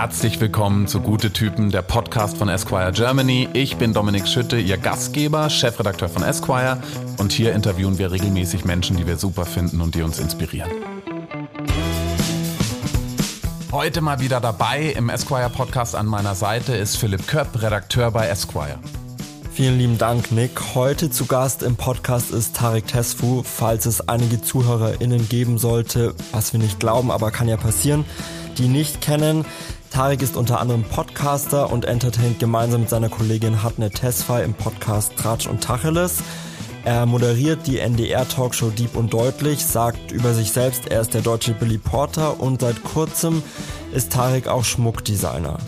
herzlich willkommen zu Gute Typen, der Podcast von Esquire Germany. Ich bin Dominik Schütte, Ihr Gastgeber, Chefredakteur von Esquire und hier interviewen wir regelmäßig Menschen, die wir super finden und die uns inspirieren. Heute mal wieder dabei im Esquire Podcast an meiner Seite ist Philipp Köpp, Redakteur bei Esquire. Vielen lieben Dank, Nick. Heute zu Gast im Podcast ist Tarek Tesfu. Falls es einige ZuhörerInnen geben sollte, was wir nicht glauben, aber kann ja passieren, die nicht kennen. Tarek ist unter anderem Podcaster und entertaint gemeinsam mit seiner Kollegin Hatne Tesfay im Podcast Tratsch und Tacheles. Er moderiert die NDR-Talkshow Deep und Deutlich, sagt über sich selbst, er ist der deutsche Billy Porter und seit kurzem ist Tarek auch Schmuckdesigner.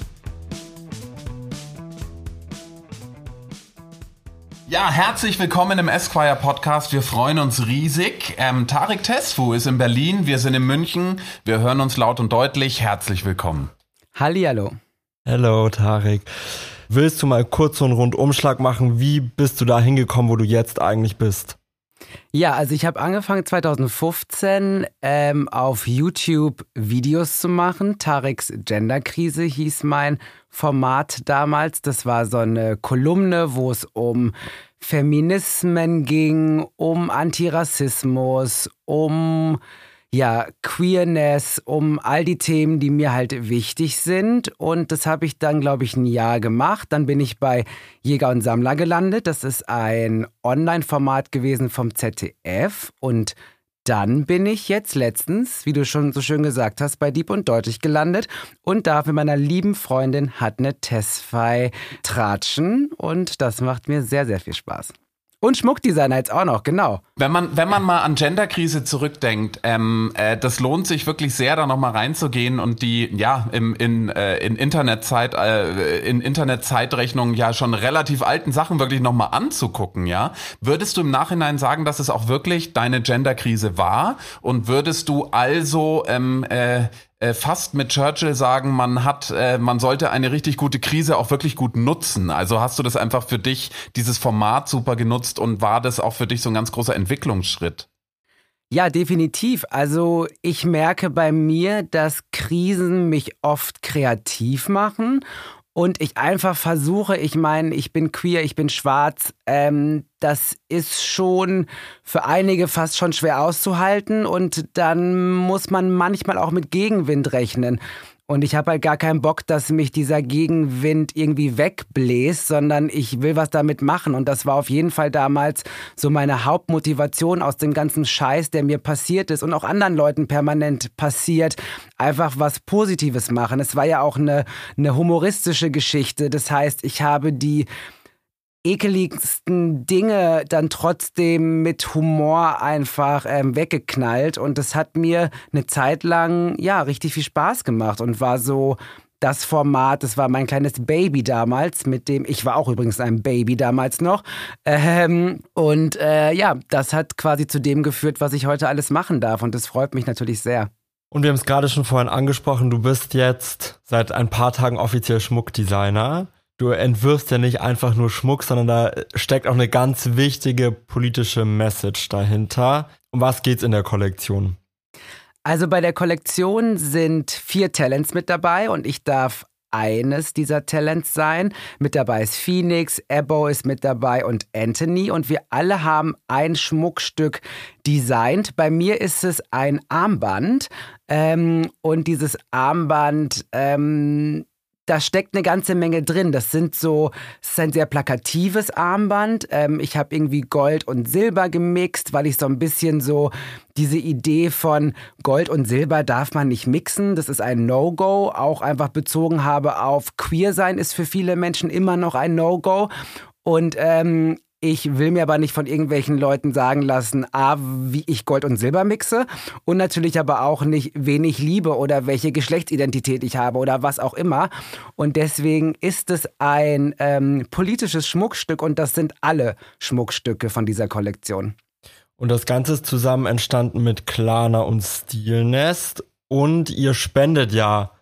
Ja, herzlich willkommen im Esquire Podcast. Wir freuen uns riesig. Ähm, Tarek Tesfu ist in Berlin, wir sind in München. Wir hören uns laut und deutlich. Herzlich willkommen. Hallihallo. Hallo, Tarek. Willst du mal kurz so einen Rundumschlag machen? Wie bist du da hingekommen, wo du jetzt eigentlich bist? Ja, also ich habe angefangen 2015 ähm, auf YouTube Videos zu machen. Tareks Genderkrise hieß mein Format damals. Das war so eine Kolumne, wo es um Feminismen ging, um Antirassismus, um ja, Queerness, um all die Themen, die mir halt wichtig sind. Und das habe ich dann, glaube ich, ein Jahr gemacht. Dann bin ich bei Jäger und Sammler gelandet. Das ist ein Online-Format gewesen vom ZDF. Und dann bin ich jetzt letztens, wie du schon so schön gesagt hast, bei Dieb und Deutlich gelandet und darf mit meiner lieben Freundin Hatne Tesfay tratschen. Und das macht mir sehr, sehr viel Spaß. Und Schmuckdesigner jetzt auch noch, genau. Wenn man, wenn man mal an Genderkrise zurückdenkt, ähm, äh, das lohnt sich wirklich sehr, da nochmal reinzugehen und die, ja, im, in, äh, in Internetzeit, äh, in Internetzeitrechnungen ja schon relativ alten Sachen wirklich nochmal anzugucken, ja. Würdest du im Nachhinein sagen, dass es auch wirklich deine Genderkrise war? Und würdest du also ähm, äh, fast mit Churchill sagen, man hat, äh, man sollte eine richtig gute Krise auch wirklich gut nutzen. Also hast du das einfach für dich, dieses Format super genutzt und war das auch für dich so ein ganz großer Entwicklungsschritt? Ja, definitiv. Also ich merke bei mir, dass Krisen mich oft kreativ machen und ich einfach versuche, ich meine, ich bin queer, ich bin schwarz, ähm, das ist schon für einige fast schon schwer auszuhalten und dann muss man manchmal auch mit Gegenwind rechnen. Und ich habe halt gar keinen Bock, dass mich dieser Gegenwind irgendwie wegbläst, sondern ich will was damit machen. Und das war auf jeden Fall damals so meine Hauptmotivation aus dem ganzen Scheiß, der mir passiert ist und auch anderen Leuten permanent passiert. Einfach was Positives machen. Es war ja auch eine, eine humoristische Geschichte. Das heißt, ich habe die ekeligsten Dinge dann trotzdem mit Humor einfach ähm, weggeknallt. Und das hat mir eine Zeit lang, ja, richtig viel Spaß gemacht und war so das Format, das war mein kleines Baby damals, mit dem, ich war auch übrigens ein Baby damals noch. Ähm, und äh, ja, das hat quasi zu dem geführt, was ich heute alles machen darf. Und das freut mich natürlich sehr. Und wir haben es gerade schon vorhin angesprochen, du bist jetzt seit ein paar Tagen offiziell Schmuckdesigner du entwirfst ja nicht einfach nur Schmuck, sondern da steckt auch eine ganz wichtige politische Message dahinter. Um was geht's in der Kollektion? Also bei der Kollektion sind vier Talents mit dabei und ich darf eines dieser Talents sein. Mit dabei ist Phoenix, Ebo ist mit dabei und Anthony und wir alle haben ein Schmuckstück designt. Bei mir ist es ein Armband ähm, und dieses Armband ähm, da steckt eine ganze Menge drin. Das sind so, es ist ein sehr plakatives Armband. Ähm, ich habe irgendwie Gold und Silber gemixt, weil ich so ein bisschen so diese Idee von Gold und Silber darf man nicht mixen. Das ist ein No-Go. Auch einfach bezogen habe auf Queer sein ist für viele Menschen immer noch ein No-Go. Und ähm, ich will mir aber nicht von irgendwelchen Leuten sagen lassen, A, wie ich Gold und Silber mixe und natürlich aber auch nicht, wen ich liebe oder welche Geschlechtsidentität ich habe oder was auch immer. Und deswegen ist es ein ähm, politisches Schmuckstück und das sind alle Schmuckstücke von dieser Kollektion. Und das Ganze ist zusammen entstanden mit Klana und Stilnest und ihr spendet ja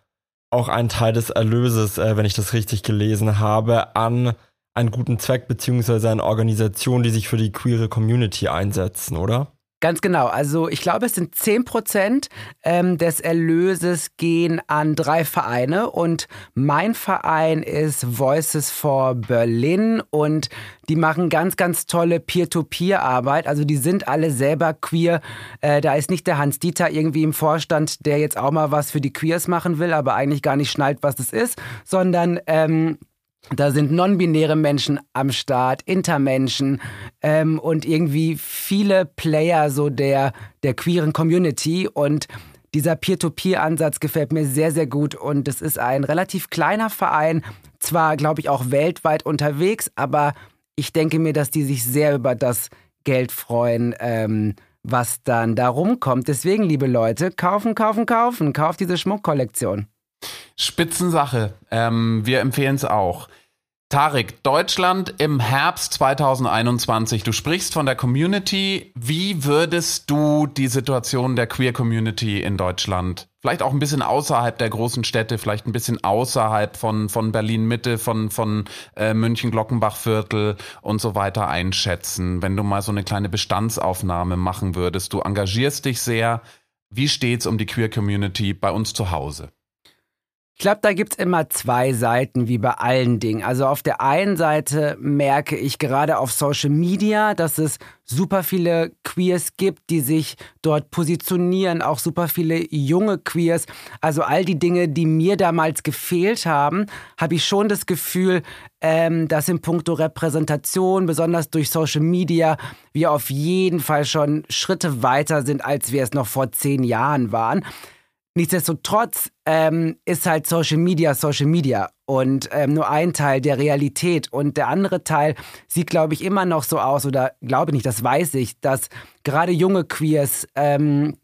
auch einen Teil des Erlöses, äh, wenn ich das richtig gelesen habe, an einen guten Zweck beziehungsweise eine Organisation, die sich für die queere Community einsetzen, oder? Ganz genau. Also ich glaube, es sind 10 Prozent ähm, des Erlöses gehen an drei Vereine und mein Verein ist Voices for Berlin und die machen ganz, ganz tolle Peer-to-Peer-Arbeit. Also die sind alle selber queer. Äh, da ist nicht der Hans Dieter irgendwie im Vorstand, der jetzt auch mal was für die Queers machen will, aber eigentlich gar nicht schnallt, was es ist, sondern ähm, da sind non-binäre Menschen am Start, Intermenschen ähm, und irgendwie viele Player so der, der queeren Community. Und dieser Peer-to-Peer-Ansatz gefällt mir sehr, sehr gut. Und es ist ein relativ kleiner Verein, zwar, glaube ich, auch weltweit unterwegs, aber ich denke mir, dass die sich sehr über das Geld freuen, ähm, was dann da rumkommt. Deswegen, liebe Leute, kaufen, kaufen, kaufen. Kauft diese Schmuckkollektion. Spitzensache. Ähm, wir empfehlen es auch. Tarek, Deutschland im Herbst 2021. Du sprichst von der Community. Wie würdest du die Situation der Queer Community in Deutschland, vielleicht auch ein bisschen außerhalb der großen Städte, vielleicht ein bisschen außerhalb von, von Berlin Mitte, von, von äh, München Glockenbachviertel und so weiter einschätzen, wenn du mal so eine kleine Bestandsaufnahme machen würdest? Du engagierst dich sehr. Wie steht's um die Queer Community bei uns zu Hause? Ich glaube, da gibt's immer zwei Seiten, wie bei allen Dingen. Also auf der einen Seite merke ich gerade auf Social Media, dass es super viele Queers gibt, die sich dort positionieren, auch super viele junge Queers. Also all die Dinge, die mir damals gefehlt haben, habe ich schon das Gefühl, ähm, dass in puncto Repräsentation, besonders durch Social Media, wir auf jeden Fall schon Schritte weiter sind, als wir es noch vor zehn Jahren waren. Nichtsdestotrotz ähm, ist halt Social Media Social Media und ähm, nur ein Teil der Realität. Und der andere Teil sieht, glaube ich, immer noch so aus, oder glaube nicht, das weiß ich, dass gerade junge Queers ähm,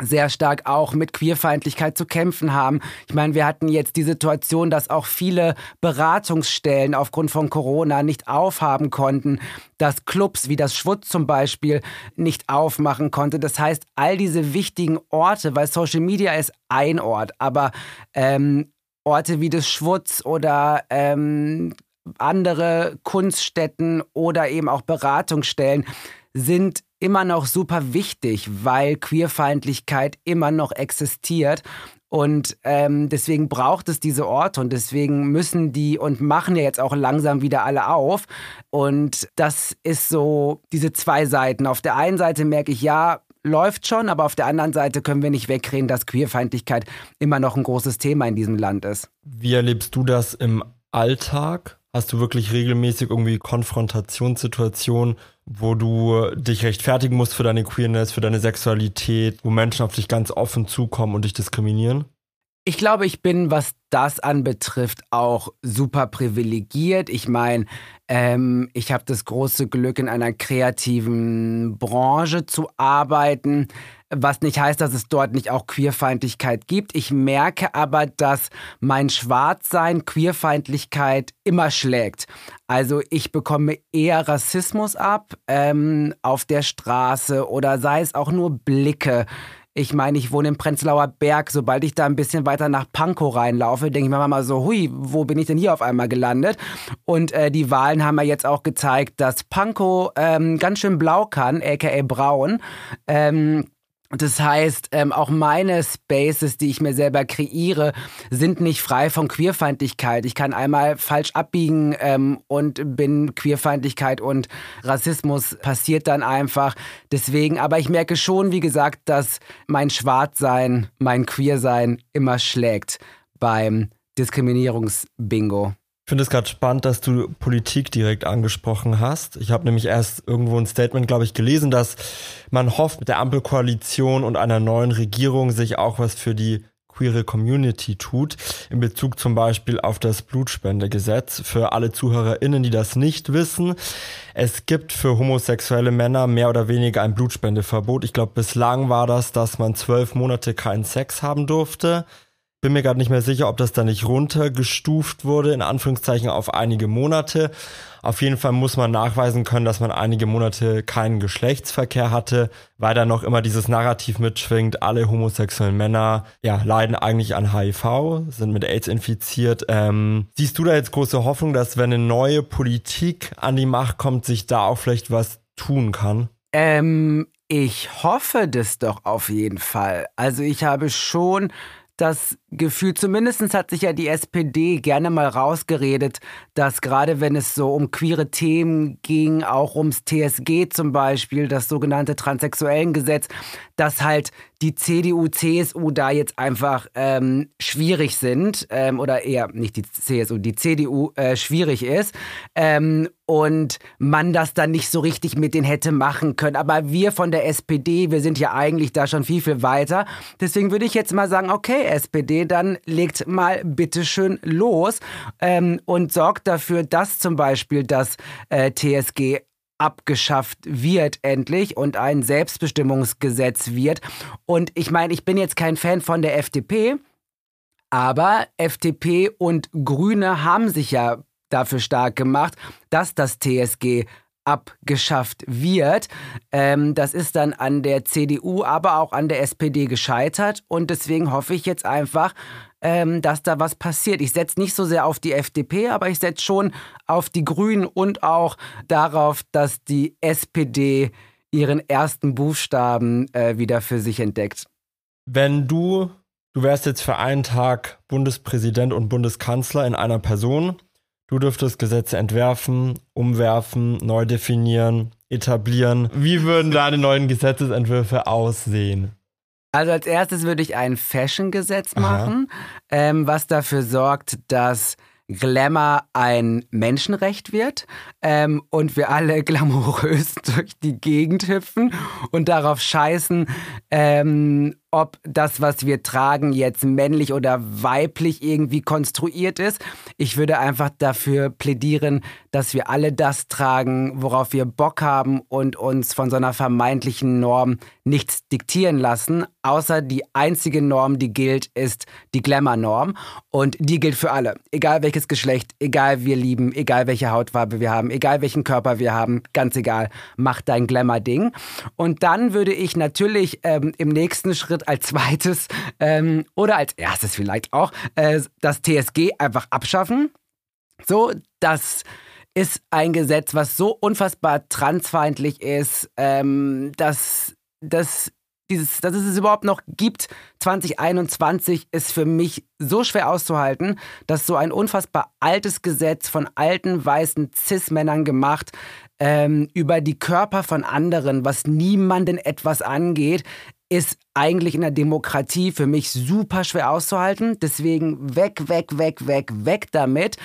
sehr stark auch mit Queerfeindlichkeit zu kämpfen haben. Ich meine, wir hatten jetzt die Situation, dass auch viele Beratungsstellen aufgrund von Corona nicht aufhaben konnten, dass Clubs wie das Schwutz zum Beispiel nicht aufmachen konnte. Das heißt, all diese wichtigen Orte, weil Social Media ist ein Ort, aber ähm, Orte wie das Schwutz oder ähm, andere Kunststätten oder eben auch Beratungsstellen sind immer noch super wichtig, weil Queerfeindlichkeit immer noch existiert. Und ähm, deswegen braucht es diese Orte und deswegen müssen die und machen ja jetzt auch langsam wieder alle auf. Und das ist so diese zwei Seiten. Auf der einen Seite merke ich, ja, läuft schon, aber auf der anderen Seite können wir nicht wegreden, dass Queerfeindlichkeit immer noch ein großes Thema in diesem Land ist. Wie erlebst du das im Alltag? Hast du wirklich regelmäßig irgendwie Konfrontationssituationen, wo du dich rechtfertigen musst für deine Queerness, für deine Sexualität, wo Menschen auf dich ganz offen zukommen und dich diskriminieren? Ich glaube, ich bin, was das anbetrifft, auch super privilegiert. Ich meine, ähm, ich habe das große Glück, in einer kreativen Branche zu arbeiten, was nicht heißt, dass es dort nicht auch Queerfeindlichkeit gibt. Ich merke aber, dass mein Schwarzsein Queerfeindlichkeit immer schlägt. Also ich bekomme eher Rassismus ab ähm, auf der Straße oder sei es auch nur Blicke ich meine, ich wohne im Prenzlauer Berg. Sobald ich da ein bisschen weiter nach Pankow reinlaufe, denke ich mir mal so, hui, wo bin ich denn hier auf einmal gelandet? Und äh, die Wahlen haben ja jetzt auch gezeigt, dass Pankow ähm, ganz schön blau kann, aka braun. Ähm, das heißt, ähm, auch meine Spaces, die ich mir selber kreiere, sind nicht frei von Queerfeindlichkeit. Ich kann einmal falsch abbiegen ähm, und bin Queerfeindlichkeit und Rassismus passiert dann einfach. Deswegen, aber ich merke schon, wie gesagt, dass mein Schwarzsein, mein Queersein immer schlägt beim Diskriminierungsbingo. Ich finde es gerade spannend, dass du Politik direkt angesprochen hast. Ich habe nämlich erst irgendwo ein Statement, glaube ich, gelesen, dass man hofft, mit der Ampelkoalition und einer neuen Regierung sich auch was für die queere Community tut, in Bezug zum Beispiel auf das Blutspendegesetz. Für alle ZuhörerInnen, die das nicht wissen, es gibt für homosexuelle Männer mehr oder weniger ein Blutspendeverbot. Ich glaube, bislang war das, dass man zwölf Monate keinen Sex haben durfte bin mir gerade nicht mehr sicher, ob das da nicht runtergestuft wurde, in Anführungszeichen auf einige Monate. Auf jeden Fall muss man nachweisen können, dass man einige Monate keinen Geschlechtsverkehr hatte, weil da noch immer dieses Narrativ mitschwingt, alle homosexuellen Männer ja, leiden eigentlich an HIV, sind mit AIDS infiziert. Ähm, siehst du da jetzt große Hoffnung, dass wenn eine neue Politik an die Macht kommt, sich da auch vielleicht was tun kann? Ähm, Ich hoffe das doch auf jeden Fall. Also ich habe schon das Gefühl, zumindest hat sich ja die SPD gerne mal rausgeredet, dass gerade wenn es so um queere Themen ging, auch ums TSG zum Beispiel, das sogenannte Transsexuellengesetz, dass halt die CDU, CSU da jetzt einfach ähm, schwierig sind ähm, oder eher nicht die CSU, die CDU äh, schwierig ist ähm, und man das dann nicht so richtig mit denen hätte machen können. Aber wir von der SPD, wir sind ja eigentlich da schon viel, viel weiter. Deswegen würde ich jetzt mal sagen, okay, SPD, dann legt mal bitteschön los ähm, und sorgt dafür, dass zum Beispiel das äh, TSG abgeschafft wird endlich und ein Selbstbestimmungsgesetz wird. Und ich meine, ich bin jetzt kein Fan von der FDP, aber FDP und Grüne haben sich ja dafür stark gemacht, dass das TSG abgeschafft wird. Ähm, das ist dann an der CDU, aber auch an der SPD gescheitert. Und deswegen hoffe ich jetzt einfach, ähm, dass da was passiert. Ich setze nicht so sehr auf die FDP, aber ich setze schon auf die Grünen und auch darauf, dass die SPD ihren ersten Buchstaben äh, wieder für sich entdeckt. Wenn du, du wärst jetzt für einen Tag Bundespräsident und Bundeskanzler in einer Person, du dürftest Gesetze entwerfen, umwerfen, neu definieren, etablieren. Wie würden deine neuen Gesetzesentwürfe aussehen? Also als erstes würde ich ein Fashion-Gesetz machen, ähm, was dafür sorgt, dass Glamour ein Menschenrecht wird ähm, und wir alle glamourös durch die Gegend hüpfen und darauf scheißen, ähm, ob das, was wir tragen, jetzt männlich oder weiblich irgendwie konstruiert ist. Ich würde einfach dafür plädieren, dass wir alle das tragen, worauf wir Bock haben und uns von so einer vermeintlichen Norm nichts diktieren lassen, außer die einzige Norm, die gilt, ist die Glamour-Norm und die gilt für alle. Egal welches Geschlecht, egal wir lieben, egal welche Hautfarbe wir haben, egal welchen Körper wir haben, ganz egal, mach dein Glamour-Ding. Und dann würde ich natürlich ähm, im nächsten Schritt Schritt als zweites ähm, oder als erstes vielleicht auch äh, das TSG einfach abschaffen. So, das ist ein Gesetz, was so unfassbar transfeindlich ist, ähm, dass, dass, dieses, dass es es überhaupt noch gibt. 2021 ist für mich so schwer auszuhalten, dass so ein unfassbar altes Gesetz von alten weißen Cis-Männern gemacht ähm, über die Körper von anderen, was niemanden etwas angeht, ist eigentlich in der Demokratie für mich super schwer auszuhalten. Deswegen weg, weg, weg, weg, weg damit.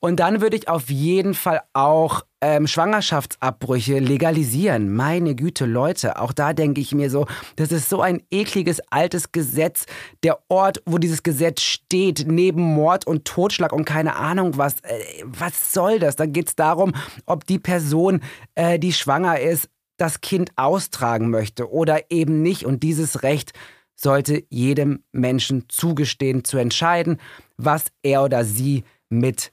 Und dann würde ich auf jeden Fall auch ähm, Schwangerschaftsabbrüche legalisieren. Meine Güte, Leute, auch da denke ich mir so, das ist so ein ekliges altes Gesetz. Der Ort, wo dieses Gesetz steht, neben Mord und Totschlag und keine Ahnung was. Äh, was soll das? Da geht es darum, ob die Person, äh, die schwanger ist, das Kind austragen möchte oder eben nicht. Und dieses Recht sollte jedem Menschen zugestehen, zu entscheiden, was er oder sie mit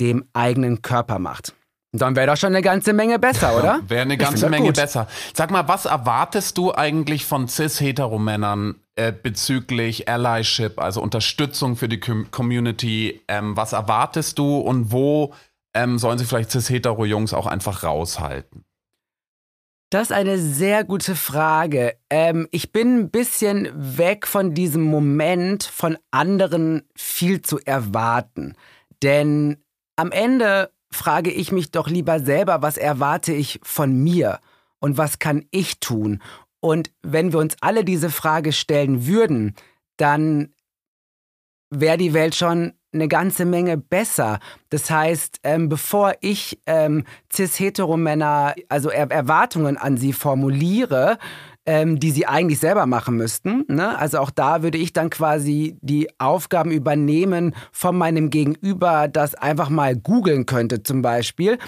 dem eigenen Körper macht. Dann wäre das schon eine ganze Menge besser, oder? wäre eine ganze Menge gut. besser. Sag mal, was erwartest du eigentlich von cis-Heteromännern äh, bezüglich Allyship, also Unterstützung für die Community? Ähm, was erwartest du und wo ähm, sollen sich vielleicht cis-hetero-Jungs auch einfach raushalten? Das ist eine sehr gute Frage. Ähm, ich bin ein bisschen weg von diesem Moment, von anderen viel zu erwarten. Denn am Ende frage ich mich doch lieber selber, was erwarte ich von mir und was kann ich tun? Und wenn wir uns alle diese Frage stellen würden, dann wäre die Welt schon eine ganze Menge besser. Das heißt, ähm, bevor ich ähm, cis-hetero-Männer, also er Erwartungen an sie formuliere, ähm, die sie eigentlich selber machen müssten. Ne? Also auch da würde ich dann quasi die Aufgaben übernehmen von meinem Gegenüber, das einfach mal googeln könnte zum Beispiel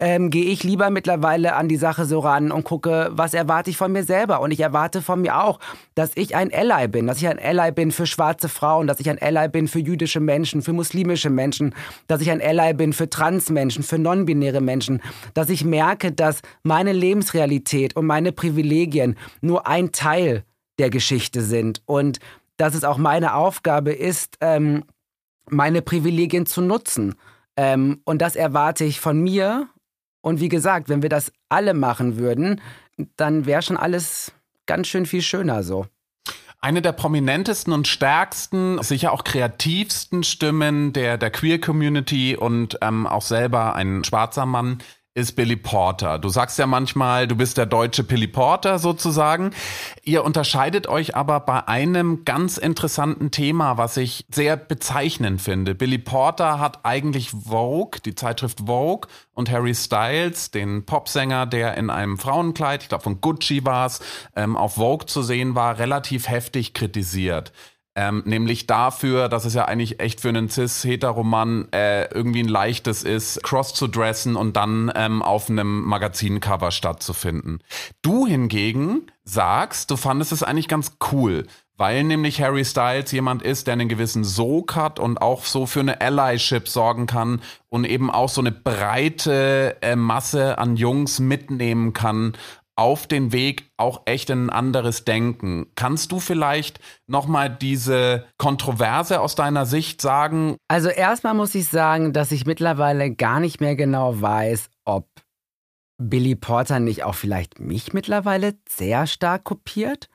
ähm, gehe ich lieber mittlerweile an die Sache so ran und gucke, was erwarte ich von mir selber. Und ich erwarte von mir auch, dass ich ein Ally bin, dass ich ein Ally bin für schwarze Frauen, dass ich ein Ally bin für jüdische Menschen, für muslimische Menschen, dass ich ein Ally bin für Transmenschen, für non-binäre Menschen, dass ich merke, dass meine Lebensrealität und meine Privilegien nur ein Teil der Geschichte sind und dass es auch meine Aufgabe ist, ähm, meine Privilegien zu nutzen. Ähm, und das erwarte ich von mir und wie gesagt, wenn wir das alle machen würden, dann wäre schon alles ganz schön viel schöner so. Eine der prominentesten und stärksten, sicher auch kreativsten Stimmen der, der Queer-Community und ähm, auch selber ein schwarzer Mann ist Billy Porter. Du sagst ja manchmal, du bist der deutsche Billy Porter sozusagen. Ihr unterscheidet euch aber bei einem ganz interessanten Thema, was ich sehr bezeichnend finde. Billy Porter hat eigentlich Vogue, die Zeitschrift Vogue und Harry Styles, den Popsänger, der in einem Frauenkleid, ich glaube von Gucci war es, ähm, auf Vogue zu sehen war, relativ heftig kritisiert. Ähm, nämlich dafür, dass es ja eigentlich echt für einen cis-heteroman äh, irgendwie ein leichtes ist, cross zu dressen und dann ähm, auf einem Magazincover stattzufinden. Du hingegen sagst, du fandest es eigentlich ganz cool, weil nämlich Harry Styles jemand ist, der einen gewissen Sog hat und auch so für eine Allyship sorgen kann und eben auch so eine breite äh, Masse an Jungs mitnehmen kann auf den Weg auch echt ein anderes Denken. Kannst du vielleicht nochmal diese Kontroverse aus deiner Sicht sagen? Also erstmal muss ich sagen, dass ich mittlerweile gar nicht mehr genau weiß, ob Billy Porter nicht auch vielleicht mich mittlerweile sehr stark kopiert.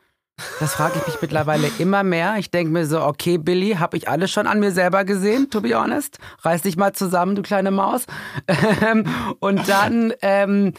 Das frage ich mich mittlerweile immer mehr. Ich denke mir so, okay, Billy, habe ich alles schon an mir selber gesehen, to be honest. Reiß dich mal zusammen, du kleine Maus. Und dann ähm,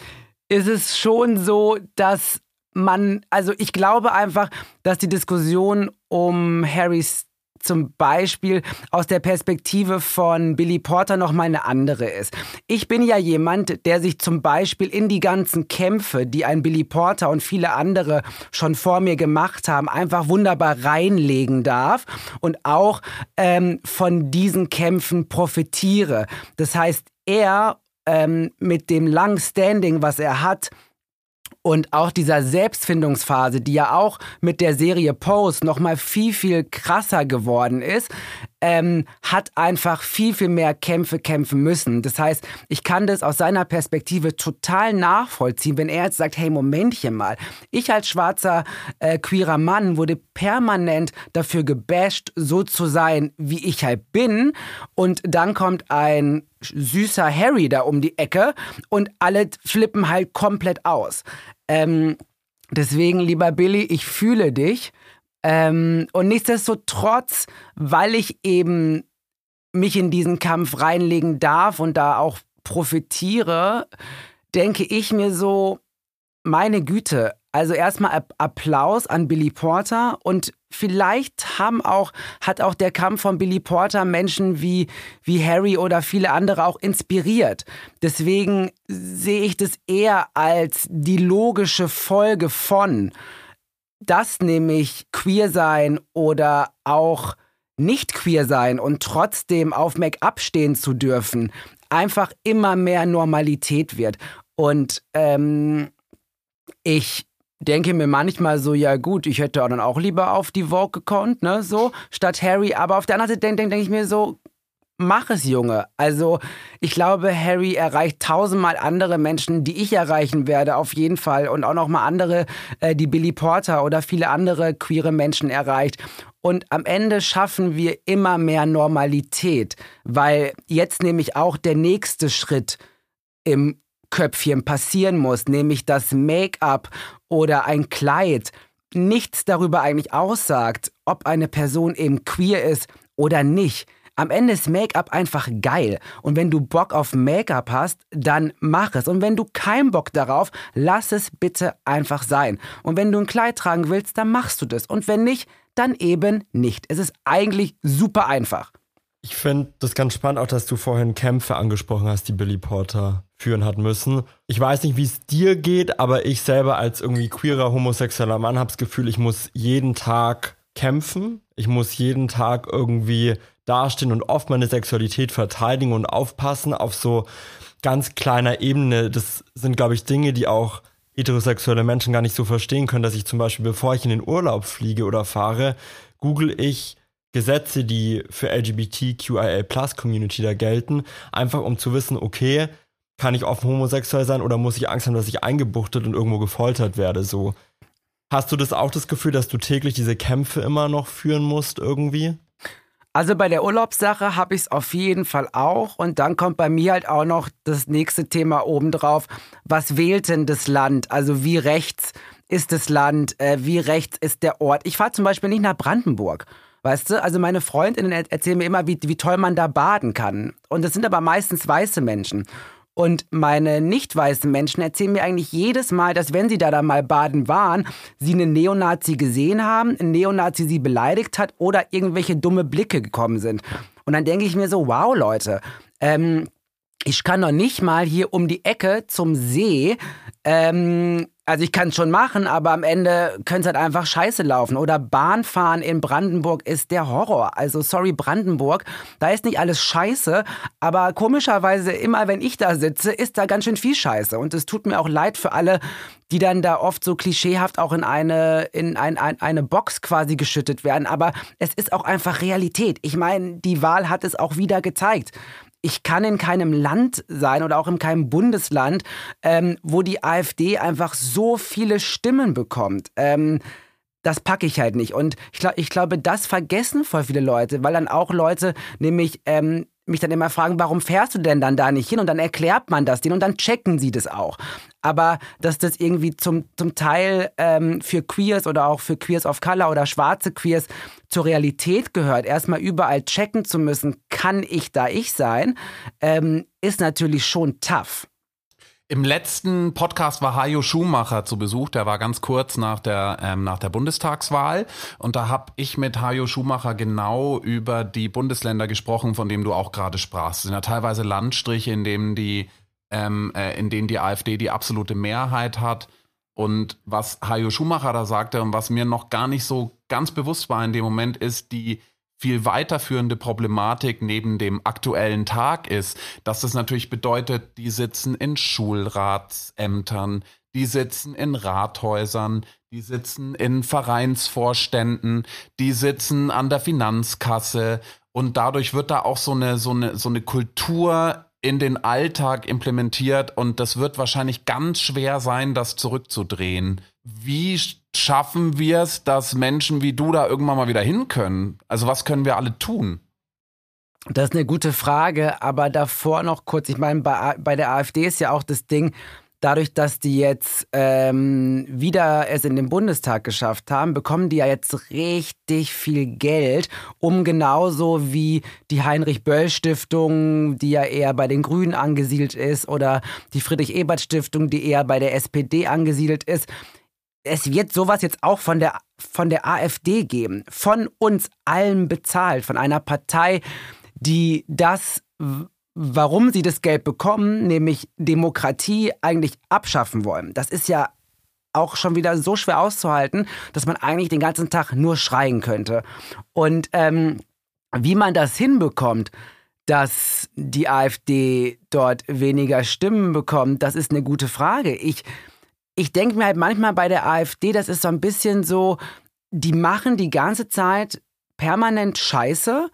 ist es schon so, dass man, also ich glaube einfach, dass die Diskussion um Harrys zum Beispiel aus der Perspektive von Billy Porter nochmal eine andere ist. Ich bin ja jemand, der sich zum Beispiel in die ganzen Kämpfe, die ein Billy Porter und viele andere schon vor mir gemacht haben, einfach wunderbar reinlegen darf und auch ähm, von diesen Kämpfen profitiere. Das heißt, er ähm, mit dem langen Standing, was er hat, und auch dieser Selbstfindungsphase, die ja auch mit der Serie Pose nochmal viel, viel krasser geworden ist, ähm, hat einfach viel, viel mehr Kämpfe kämpfen müssen. Das heißt, ich kann das aus seiner Perspektive total nachvollziehen, wenn er jetzt sagt, hey, Momentchen mal, ich als schwarzer äh, queerer Mann wurde permanent dafür gebasht, so zu sein, wie ich halt bin. Und dann kommt ein süßer Harry da um die Ecke und alle flippen halt komplett aus. Ähm, deswegen, lieber Billy, ich fühle dich. Ähm, und nichtsdestotrotz, weil ich eben mich in diesen Kampf reinlegen darf und da auch profitiere, denke ich mir so, meine Güte, also erstmal Applaus an Billy Porter und vielleicht haben auch, hat auch der Kampf von Billy Porter Menschen wie, wie Harry oder viele andere auch inspiriert. Deswegen sehe ich das eher als die logische Folge von dass nämlich queer sein oder auch nicht queer sein und trotzdem auf Make-up stehen zu dürfen, einfach immer mehr Normalität wird. Und ähm, ich denke mir manchmal so, ja gut, ich hätte dann auch lieber auf die Vogue gekonnt, ne, so, statt Harry. Aber auf der anderen Seite denke denk, ich mir so, mach es, Junge. Also ich glaube, Harry erreicht tausendmal andere Menschen, die ich erreichen werde, auf jeden Fall. Und auch nochmal andere, äh, die Billy Porter oder viele andere queere Menschen erreicht. Und am Ende schaffen wir immer mehr Normalität, weil jetzt nämlich auch der nächste Schritt im Köpfchen passieren muss, nämlich das Make-up oder ein Kleid nichts darüber eigentlich aussagt, ob eine Person eben queer ist oder nicht. Am Ende ist Make-up einfach geil. Und wenn du Bock auf Make-up hast, dann mach es. Und wenn du keinen Bock darauf, lass es bitte einfach sein. Und wenn du ein Kleid tragen willst, dann machst du das. Und wenn nicht, dann eben nicht. Es ist eigentlich super einfach. Ich finde das ganz spannend, auch dass du vorhin Kämpfe angesprochen hast, die Billy Porter führen hat müssen. Ich weiß nicht, wie es dir geht, aber ich selber als irgendwie queerer, homosexueller Mann habe das Gefühl, ich muss jeden Tag kämpfen. Ich muss jeden Tag irgendwie dastehen und oft meine Sexualität verteidigen und aufpassen auf so ganz kleiner Ebene. Das sind, glaube ich, Dinge, die auch heterosexuelle Menschen gar nicht so verstehen können, dass ich zum Beispiel, bevor ich in den Urlaub fliege oder fahre, google ich Gesetze, die für LGBTQIA Plus Community da gelten, einfach um zu wissen, okay, kann ich offen homosexuell sein oder muss ich Angst haben, dass ich eingebuchtet und irgendwo gefoltert werde, so. Hast du das auch das Gefühl, dass du täglich diese Kämpfe immer noch führen musst irgendwie? Also bei der Urlaubssache habe ich es auf jeden Fall auch. Und dann kommt bei mir halt auch noch das nächste Thema obendrauf. Was wählt denn das Land? Also wie rechts ist das Land? Äh, wie rechts ist der Ort? Ich fahre zum Beispiel nicht nach Brandenburg. Weißt du, also meine Freundinnen erzählen mir immer, wie, wie toll man da baden kann. Und das sind aber meistens weiße Menschen. Und meine nicht weißen Menschen erzählen mir eigentlich jedes Mal, dass wenn sie da dann mal baden waren, sie einen Neonazi gesehen haben, ein Neonazi sie beleidigt hat oder irgendwelche dumme Blicke gekommen sind. Und dann denke ich mir so, wow Leute, ähm, ich kann doch nicht mal hier um die Ecke zum See ähm, also ich kann es schon machen, aber am Ende könnte es halt einfach scheiße laufen. Oder Bahnfahren in Brandenburg ist der Horror. Also sorry Brandenburg, da ist nicht alles scheiße, aber komischerweise immer wenn ich da sitze, ist da ganz schön viel scheiße. Und es tut mir auch leid für alle, die dann da oft so klischeehaft auch in eine, in ein, ein, eine Box quasi geschüttet werden. Aber es ist auch einfach Realität. Ich meine, die Wahl hat es auch wieder gezeigt ich kann in keinem Land sein oder auch in keinem Bundesland, ähm, wo die AfD einfach so viele Stimmen bekommt. Ähm, das packe ich halt nicht. Und ich, glaub, ich glaube, das vergessen voll viele Leute, weil dann auch Leute nämlich ähm, mich dann immer fragen, warum fährst du denn dann da nicht hin? Und dann erklärt man das denen und dann checken sie das auch. Aber dass das irgendwie zum, zum Teil ähm, für Queers oder auch für Queers of Color oder schwarze Queers zur Realität gehört, erstmal überall checken zu müssen, kann ich da ich sein, ähm, ist natürlich schon tough. Im letzten Podcast war Hajo Schumacher zu Besuch, der war ganz kurz nach der, ähm, nach der Bundestagswahl. Und da habe ich mit Hajo Schumacher genau über die Bundesländer gesprochen, von denen du auch gerade sprachst. Es sind ja teilweise Landstriche, in denen die, ähm, äh, in denen die AfD die absolute Mehrheit hat. Und was Hajo Schumacher da sagte und was mir noch gar nicht so ganz bewusst war in dem Moment, ist die viel weiterführende Problematik neben dem aktuellen Tag ist, dass das natürlich bedeutet, die sitzen in Schulratsämtern, die sitzen in Rathäusern, die sitzen in Vereinsvorständen, die sitzen an der Finanzkasse. Und dadurch wird da auch so eine, so eine, so eine Kultur in den Alltag implementiert und das wird wahrscheinlich ganz schwer sein, das zurückzudrehen. Wie schaffen wir es, dass Menschen wie du da irgendwann mal wieder hin können? Also was können wir alle tun? Das ist eine gute Frage, aber davor noch kurz, ich meine, bei, bei der AfD ist ja auch das Ding, dadurch, dass die jetzt ähm, wieder es in den Bundestag geschafft haben, bekommen die ja jetzt richtig viel Geld, um genauso wie die Heinrich-Böll-Stiftung, die ja eher bei den Grünen angesiedelt ist, oder die Friedrich-Ebert-Stiftung, die eher bei der SPD angesiedelt ist, es wird sowas jetzt auch von der, von der AfD geben, von uns allen bezahlt, von einer Partei, die das warum sie das Geld bekommen, nämlich Demokratie, eigentlich abschaffen wollen. Das ist ja auch schon wieder so schwer auszuhalten, dass man eigentlich den ganzen Tag nur schreien könnte. Und ähm, wie man das hinbekommt, dass die AfD dort weniger Stimmen bekommt, das ist eine gute Frage. Ich, ich denke mir halt manchmal bei der AfD, das ist so ein bisschen so, die machen die ganze Zeit permanent Scheiße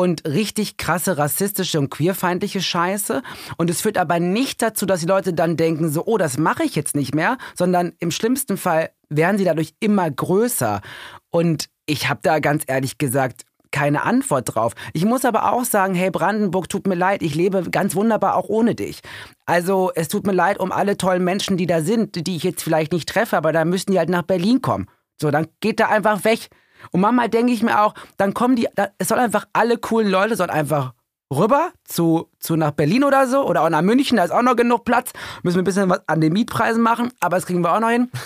und richtig krasse rassistische und queerfeindliche Scheiße. Und es führt aber nicht dazu, dass die Leute dann denken, so, oh, das mache ich jetzt nicht mehr, sondern im schlimmsten Fall werden sie dadurch immer größer. Und ich habe da ganz ehrlich gesagt keine Antwort drauf. Ich muss aber auch sagen, hey Brandenburg, tut mir leid, ich lebe ganz wunderbar auch ohne dich. Also es tut mir leid um alle tollen Menschen, die da sind, die ich jetzt vielleicht nicht treffe, aber da müssen die halt nach Berlin kommen. So, dann geht da einfach weg. Und manchmal denke ich mir auch, dann kommen die, es soll einfach alle coolen Leute, sollen einfach rüber zu, zu nach Berlin oder so oder auch nach München, da ist auch noch genug Platz. Müssen wir ein bisschen was an den Mietpreisen machen, aber das kriegen wir auch noch hin.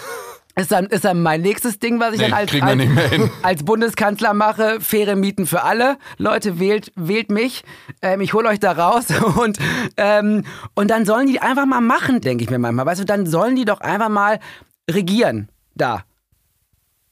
Ist dann, ist dann mein nächstes Ding, was ich nee, dann als, als, als, Bundeskanzler mache. Faire Mieten für alle. Leute, wählt, wählt mich. Ähm, ich hole euch da raus. Und, ähm, und dann sollen die einfach mal machen, denke ich mir manchmal. Weißt du, dann sollen die doch einfach mal regieren da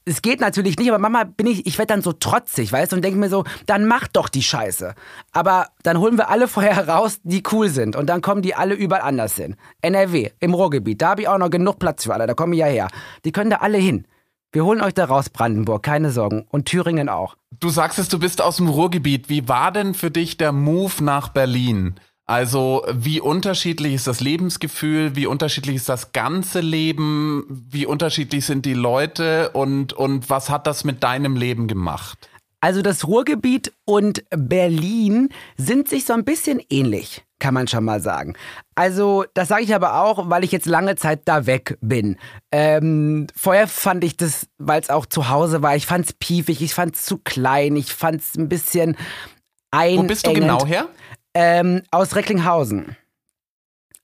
es geht natürlich nicht, aber Mama bin ich, ich werde dann so trotzig, weißt du, und denke mir so, dann mach doch die Scheiße. Aber dann holen wir alle vorher raus, die cool sind. Und dann kommen die alle überall anders hin. NRW, im Ruhrgebiet, da habe ich auch noch genug Platz für alle, da kommen ja her. Die können da alle hin. Wir holen euch da raus, Brandenburg, keine Sorgen. Und Thüringen auch. Du sagst es, du bist aus dem Ruhrgebiet. Wie war denn für dich der Move nach Berlin? Also wie unterschiedlich ist das Lebensgefühl, wie unterschiedlich ist das ganze Leben, wie unterschiedlich sind die Leute und, und was hat das mit deinem Leben gemacht? Also das Ruhrgebiet und Berlin sind sich so ein bisschen ähnlich, kann man schon mal sagen. Also das sage ich aber auch, weil ich jetzt lange Zeit da weg bin. Ähm, vorher fand ich das, weil es auch zu Hause war, ich fand es piefig, ich fand es zu klein, ich fand es ein bisschen einengend. Wo bist du genau her? Ähm, aus Recklinghausen.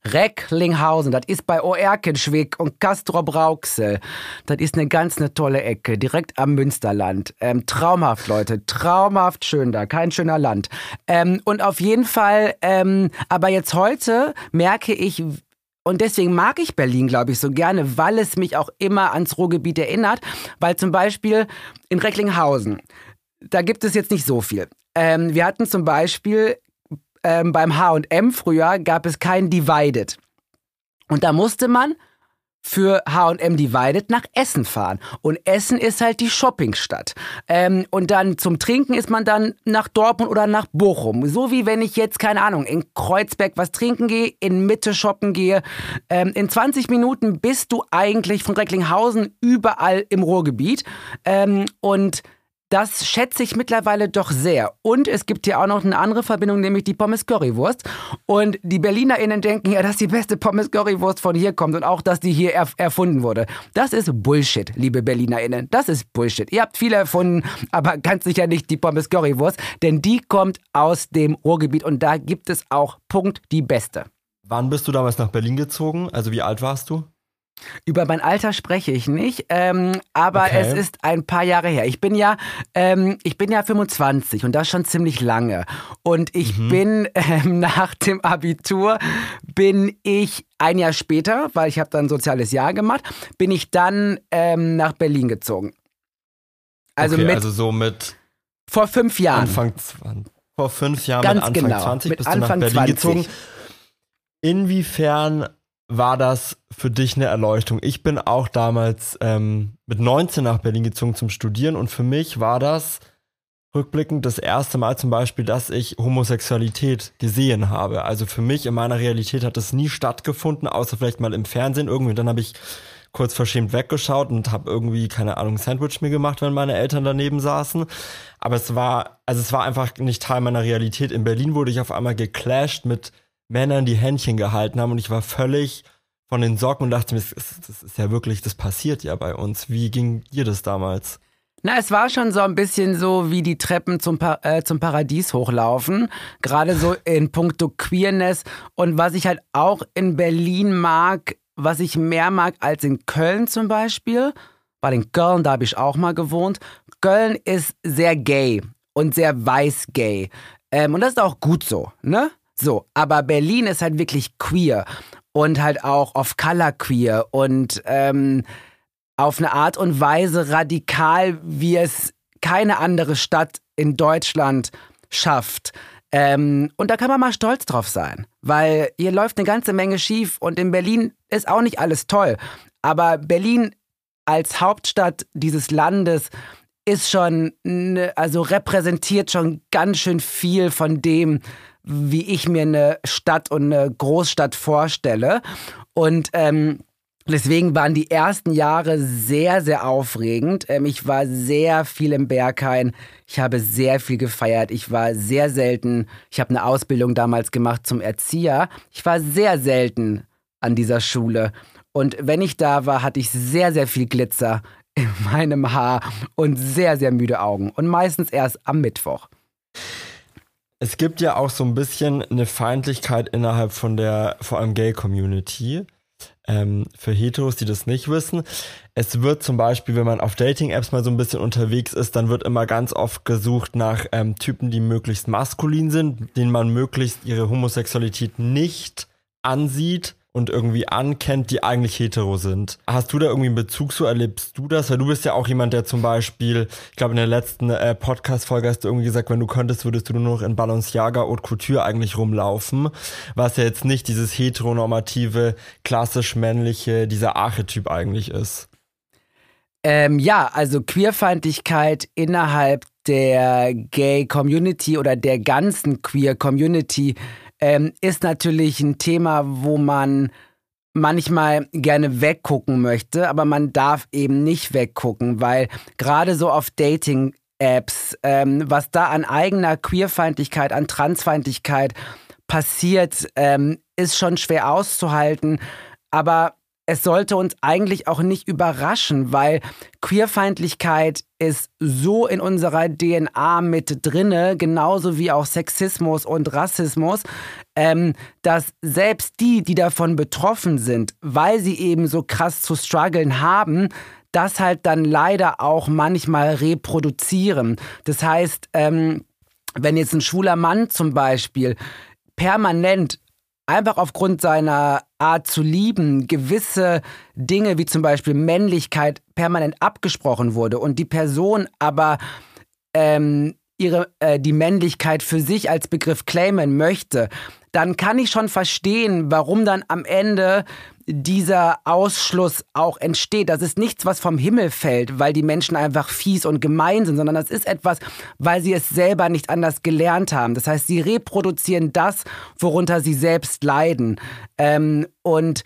Recklinghausen, das ist bei Oerkenschwick und Castrop Rauxel. Das ist eine ganz eine tolle Ecke, direkt am Münsterland. Ähm, traumhaft, Leute, traumhaft schön da, kein schöner Land. Ähm, und auf jeden Fall, ähm, aber jetzt heute merke ich, und deswegen mag ich Berlin, glaube ich, so gerne, weil es mich auch immer ans Ruhrgebiet erinnert. Weil zum Beispiel in Recklinghausen, da gibt es jetzt nicht so viel. Ähm, wir hatten zum Beispiel ähm, beim H&M früher gab es kein Divided. Und da musste man für H&M Divided nach Essen fahren. Und Essen ist halt die Shoppingstadt. Ähm, und dann zum Trinken ist man dann nach Dortmund oder nach Bochum. So wie wenn ich jetzt, keine Ahnung, in Kreuzberg was trinken gehe, in Mitte shoppen gehe. Ähm, in 20 Minuten bist du eigentlich von Recklinghausen überall im Ruhrgebiet. Ähm, und das schätze ich mittlerweile doch sehr. Und es gibt hier auch noch eine andere Verbindung, nämlich die Pommes Currywurst. Und die BerlinerInnen denken ja, dass die beste Pommes Currywurst von hier kommt und auch, dass die hier erf erfunden wurde. Das ist Bullshit, liebe BerlinerInnen. Das ist Bullshit. Ihr habt viele erfunden, aber ganz sicher nicht die Pommes Currywurst, denn die kommt aus dem Ruhrgebiet und da gibt es auch Punkt die beste. Wann bist du damals nach Berlin gezogen? Also wie alt warst du? Über mein Alter spreche ich nicht, ähm, aber okay. es ist ein paar Jahre her. Ich bin ja, ähm, ich bin ja 25 und das schon ziemlich lange. Und ich mhm. bin ähm, nach dem Abitur bin ich ein Jahr später, weil ich habe dann ein soziales Jahr gemacht, bin ich dann ähm, nach Berlin gezogen. Also okay, mit also so mit vor fünf Jahren. Anfang 20, vor fünf Jahren Ganz mit Anfang genau, 20 mit bist Anfang du nach Berlin 20. gezogen. Inwiefern war das für dich eine Erleuchtung? Ich bin auch damals ähm, mit 19 nach Berlin gezogen zum Studieren und für mich war das rückblickend das erste Mal zum Beispiel, dass ich Homosexualität gesehen habe. Also für mich in meiner Realität hat das nie stattgefunden, außer vielleicht mal im Fernsehen irgendwie. Dann habe ich kurz verschämt weggeschaut und habe irgendwie keine Ahnung Sandwich mir gemacht, wenn meine Eltern daneben saßen. Aber es war also es war einfach nicht Teil meiner Realität. In Berlin wurde ich auf einmal geclasht mit Männern die Händchen gehalten haben und ich war völlig von den Socken und dachte mir, das ist, das ist ja wirklich, das passiert ja bei uns. Wie ging dir das damals? Na, es war schon so ein bisschen so, wie die Treppen zum, pa äh, zum Paradies hochlaufen. Gerade so in puncto Queerness. Und was ich halt auch in Berlin mag, was ich mehr mag als in Köln zum Beispiel, weil in Köln, da habe ich auch mal gewohnt. Köln ist sehr gay und sehr weiß gay. Ähm, und das ist auch gut so, ne? So, aber Berlin ist halt wirklich queer und halt auch auf Color queer und ähm, auf eine Art und Weise radikal, wie es keine andere Stadt in Deutschland schafft. Ähm, und da kann man mal stolz drauf sein, weil hier läuft eine ganze Menge schief und in Berlin ist auch nicht alles toll. Aber Berlin als Hauptstadt dieses Landes ist schon, ne, also repräsentiert schon ganz schön viel von dem, wie ich mir eine Stadt und eine Großstadt vorstelle. Und ähm, Deswegen waren die ersten Jahre sehr, sehr aufregend. Ähm, ich war sehr viel im Berghain. Ich habe sehr viel gefeiert. Ich war sehr selten. Ich habe eine Ausbildung damals gemacht zum Erzieher. Ich war sehr selten an dieser Schule. Und wenn ich da war, hatte ich sehr, sehr viel Glitzer in meinem Haar und sehr, sehr müde Augen. Und meistens erst am Mittwoch. Es gibt ja auch so ein bisschen eine Feindlichkeit innerhalb von der, vor allem Gay-Community. Ähm, für Heteros, die das nicht wissen. Es wird zum Beispiel, wenn man auf Dating-Apps mal so ein bisschen unterwegs ist, dann wird immer ganz oft gesucht nach ähm, Typen, die möglichst maskulin sind, denen man möglichst ihre Homosexualität nicht ansieht und irgendwie ankennt, die eigentlich hetero sind. Hast du da irgendwie einen Bezug so? Erlebst du das? Weil du bist ja auch jemand, der zum Beispiel, ich glaube in der letzten äh, Podcast-Folge hast du irgendwie gesagt, wenn du könntest, würdest du nur noch in Balenciaga Haute Couture eigentlich rumlaufen. Was ja jetzt nicht dieses heteronormative, klassisch männliche, dieser Archetyp eigentlich ist. Ähm, ja, also Queerfeindlichkeit innerhalb der Gay Community oder der ganzen Queer Community ähm, ist natürlich ein Thema, wo man manchmal gerne weggucken möchte, aber man darf eben nicht weggucken, weil gerade so auf Dating Dating-Apps, ähm, was da an eigener Queerfeindlichkeit, an Transfeindlichkeit passiert, ähm, ist schon schwer auszuhalten. Aber es sollte uns eigentlich auch nicht überraschen, weil Queerfeindlichkeit ist so in unserer DNA mit drinne, genauso wie auch Sexismus und Rassismus, ähm, dass selbst die, die davon betroffen sind, weil sie eben so krass zu strugglen haben, das halt dann leider auch manchmal reproduzieren. Das heißt, ähm, wenn jetzt ein schwuler Mann zum Beispiel permanent einfach aufgrund seiner Art zu lieben gewisse Dinge wie zum Beispiel Männlichkeit permanent abgesprochen wurde und die Person aber ähm, ihre, äh, die Männlichkeit für sich als Begriff claimen möchte, dann kann ich schon verstehen, warum dann am Ende dieser Ausschluss auch entsteht. Das ist nichts, was vom Himmel fällt, weil die Menschen einfach fies und gemein sind, sondern das ist etwas, weil sie es selber nicht anders gelernt haben. Das heißt, sie reproduzieren das, worunter sie selbst leiden. Ähm, und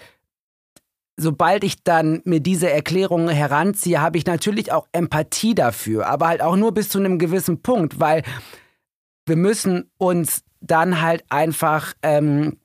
sobald ich dann mir diese Erklärung heranziehe, habe ich natürlich auch Empathie dafür, aber halt auch nur bis zu einem gewissen Punkt, weil wir müssen uns dann halt einfach ähm,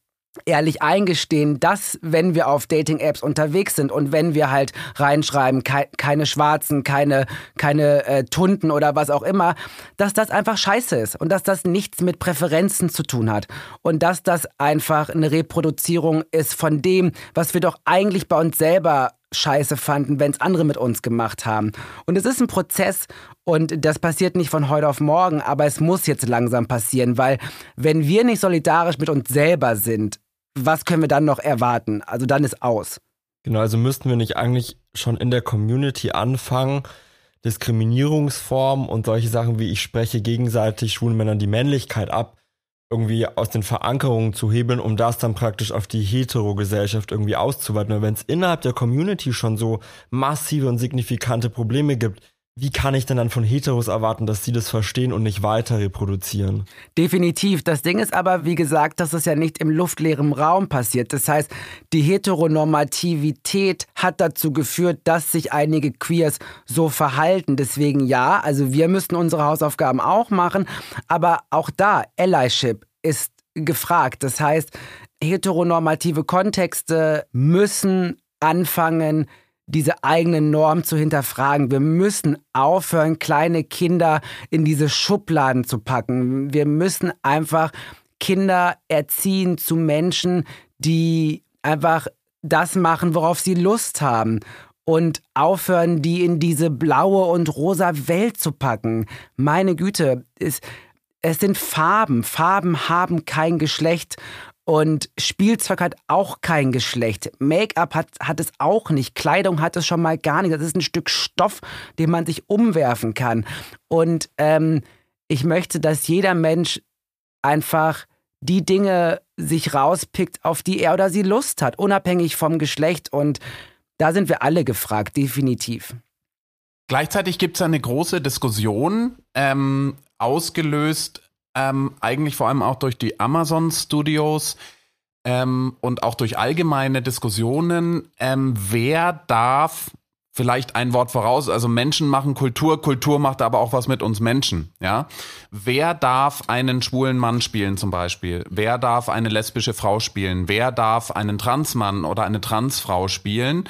ehrlich eingestehen, dass wenn wir auf Dating-Apps unterwegs sind und wenn wir halt reinschreiben, ke keine Schwarzen, keine, keine äh, Tunden oder was auch immer, dass das einfach scheiße ist und dass das nichts mit Präferenzen zu tun hat und dass das einfach eine Reproduzierung ist von dem, was wir doch eigentlich bei uns selber scheiße fanden, wenn es andere mit uns gemacht haben. Und es ist ein Prozess und das passiert nicht von heute auf morgen, aber es muss jetzt langsam passieren, weil wenn wir nicht solidarisch mit uns selber sind, was können wir dann noch erwarten? Also dann ist aus. Genau, also müssten wir nicht eigentlich schon in der Community anfangen, Diskriminierungsformen und solche Sachen wie ich spreche gegenseitig schwulen Männern die Männlichkeit ab, irgendwie aus den Verankerungen zu hebeln, um das dann praktisch auf die Hetero-Gesellschaft irgendwie auszuweiten. Wenn es innerhalb der Community schon so massive und signifikante Probleme gibt, wie kann ich denn dann von Heteros erwarten, dass sie das verstehen und nicht weiter reproduzieren? Definitiv. Das Ding ist aber, wie gesagt, dass es ja nicht im luftleeren Raum passiert. Das heißt, die Heteronormativität hat dazu geführt, dass sich einige Queers so verhalten. Deswegen ja, also wir müssten unsere Hausaufgaben auch machen. Aber auch da, Allyship ist gefragt. Das heißt, heteronormative Kontexte müssen anfangen, diese eigenen Normen zu hinterfragen. Wir müssen aufhören, kleine Kinder in diese Schubladen zu packen. Wir müssen einfach Kinder erziehen zu Menschen, die einfach das machen, worauf sie Lust haben. Und aufhören, die in diese blaue und rosa Welt zu packen. Meine Güte, es, es sind Farben. Farben haben kein Geschlecht. Und Spielzeug hat auch kein Geschlecht. Make-up hat, hat es auch nicht. Kleidung hat es schon mal gar nicht. Das ist ein Stück Stoff, den man sich umwerfen kann. Und ähm, ich möchte, dass jeder Mensch einfach die Dinge sich rauspickt, auf die er oder sie Lust hat, unabhängig vom Geschlecht. Und da sind wir alle gefragt, definitiv. Gleichzeitig gibt es eine große Diskussion, ähm, ausgelöst ähm, eigentlich vor allem auch durch die Amazon Studios ähm, und auch durch allgemeine Diskussionen, ähm, wer darf vielleicht ein Wort voraus, also Menschen machen Kultur, Kultur macht aber auch was mit uns Menschen, ja. Wer darf einen schwulen Mann spielen zum Beispiel? Wer darf eine lesbische Frau spielen? Wer darf einen Transmann oder eine Transfrau spielen?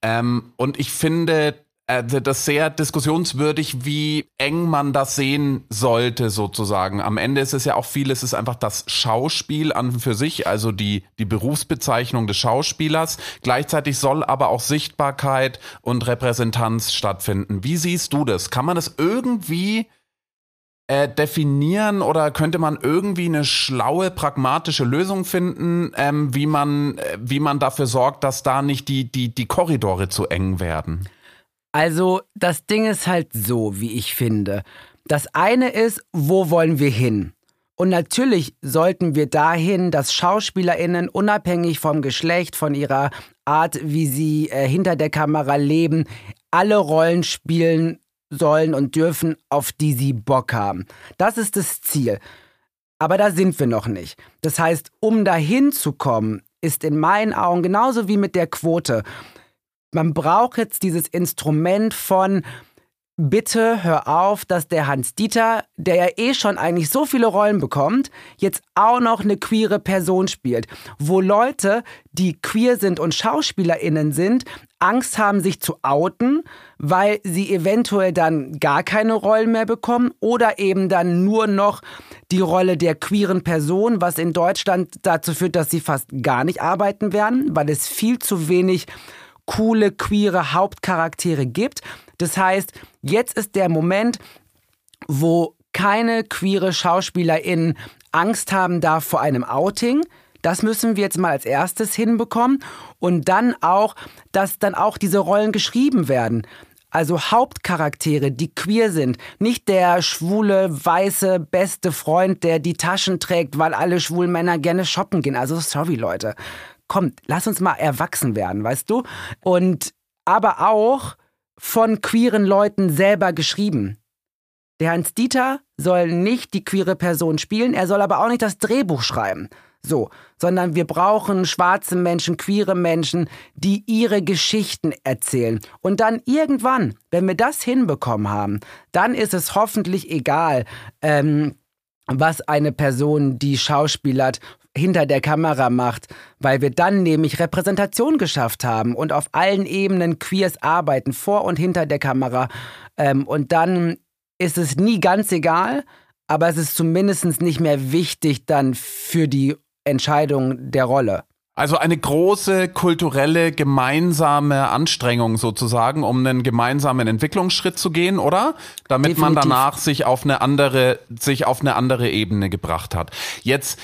Ähm, und ich finde, also das sehr diskussionswürdig, wie eng man das sehen sollte, sozusagen. Am Ende ist es ja auch viel, es ist einfach das Schauspiel an für sich, also die, die Berufsbezeichnung des Schauspielers. Gleichzeitig soll aber auch Sichtbarkeit und Repräsentanz stattfinden. Wie siehst du das? Kann man das irgendwie äh, definieren oder könnte man irgendwie eine schlaue, pragmatische Lösung finden, ähm, wie man, äh, wie man dafür sorgt, dass da nicht die, die, die Korridore zu eng werden? Also das Ding ist halt so, wie ich finde. Das eine ist, wo wollen wir hin? Und natürlich sollten wir dahin, dass Schauspielerinnen unabhängig vom Geschlecht, von ihrer Art, wie sie äh, hinter der Kamera leben, alle Rollen spielen sollen und dürfen, auf die sie Bock haben. Das ist das Ziel. Aber da sind wir noch nicht. Das heißt, um dahin zu kommen, ist in meinen Augen genauso wie mit der Quote man braucht jetzt dieses Instrument von bitte hör auf, dass der Hans Dieter, der ja eh schon eigentlich so viele Rollen bekommt, jetzt auch noch eine queere Person spielt, wo Leute, die queer sind und Schauspielerinnen sind, Angst haben, sich zu outen, weil sie eventuell dann gar keine Rollen mehr bekommen oder eben dann nur noch die Rolle der queeren Person, was in Deutschland dazu führt, dass sie fast gar nicht arbeiten werden, weil es viel zu wenig coole queere Hauptcharaktere gibt. Das heißt, jetzt ist der Moment, wo keine queere Schauspielerin Angst haben darf vor einem Outing. Das müssen wir jetzt mal als erstes hinbekommen. Und dann auch, dass dann auch diese Rollen geschrieben werden. Also Hauptcharaktere, die queer sind. Nicht der schwule, weiße, beste Freund, der die Taschen trägt, weil alle schwulen Männer gerne shoppen gehen. Also sorry, Leute. Kommt, lass uns mal erwachsen werden, weißt du? Und aber auch von queeren Leuten selber geschrieben. Der Hans Dieter soll nicht die queere Person spielen, er soll aber auch nicht das Drehbuch schreiben. So, sondern wir brauchen schwarze Menschen, queere Menschen, die ihre Geschichten erzählen. Und dann irgendwann, wenn wir das hinbekommen haben, dann ist es hoffentlich egal, ähm, was eine Person, die schauspielert, hinter der Kamera macht, weil wir dann nämlich Repräsentation geschafft haben und auf allen Ebenen Queers arbeiten, vor und hinter der Kamera. Ähm, und dann ist es nie ganz egal, aber es ist zumindest nicht mehr wichtig dann für die Entscheidung der Rolle. Also eine große kulturelle gemeinsame Anstrengung sozusagen, um einen gemeinsamen Entwicklungsschritt zu gehen, oder? Damit Definitiv. man danach sich auf eine andere, sich auf eine andere Ebene gebracht hat. Jetzt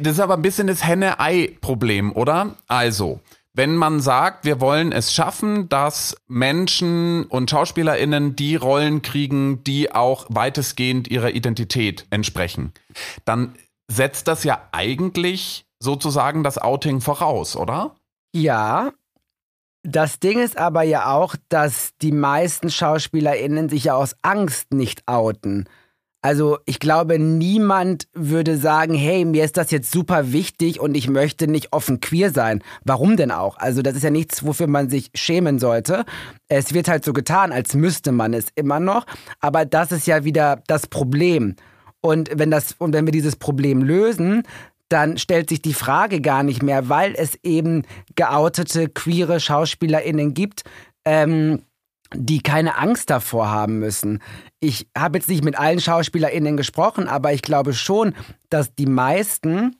das ist aber ein bisschen das Henne-Ei-Problem, oder? Also, wenn man sagt, wir wollen es schaffen, dass Menschen und SchauspielerInnen die Rollen kriegen, die auch weitestgehend ihrer Identität entsprechen, dann setzt das ja eigentlich sozusagen das Outing voraus, oder? Ja. Das Ding ist aber ja auch, dass die meisten SchauspielerInnen sich ja aus Angst nicht outen. Also ich glaube, niemand würde sagen, hey, mir ist das jetzt super wichtig und ich möchte nicht offen queer sein. Warum denn auch? Also das ist ja nichts, wofür man sich schämen sollte. Es wird halt so getan, als müsste man es immer noch. Aber das ist ja wieder das Problem. Und wenn, das, und wenn wir dieses Problem lösen, dann stellt sich die Frage gar nicht mehr, weil es eben geoutete queere SchauspielerInnen gibt, ähm, die keine Angst davor haben müssen. Ich habe jetzt nicht mit allen SchauspielerInnen gesprochen, aber ich glaube schon, dass die meisten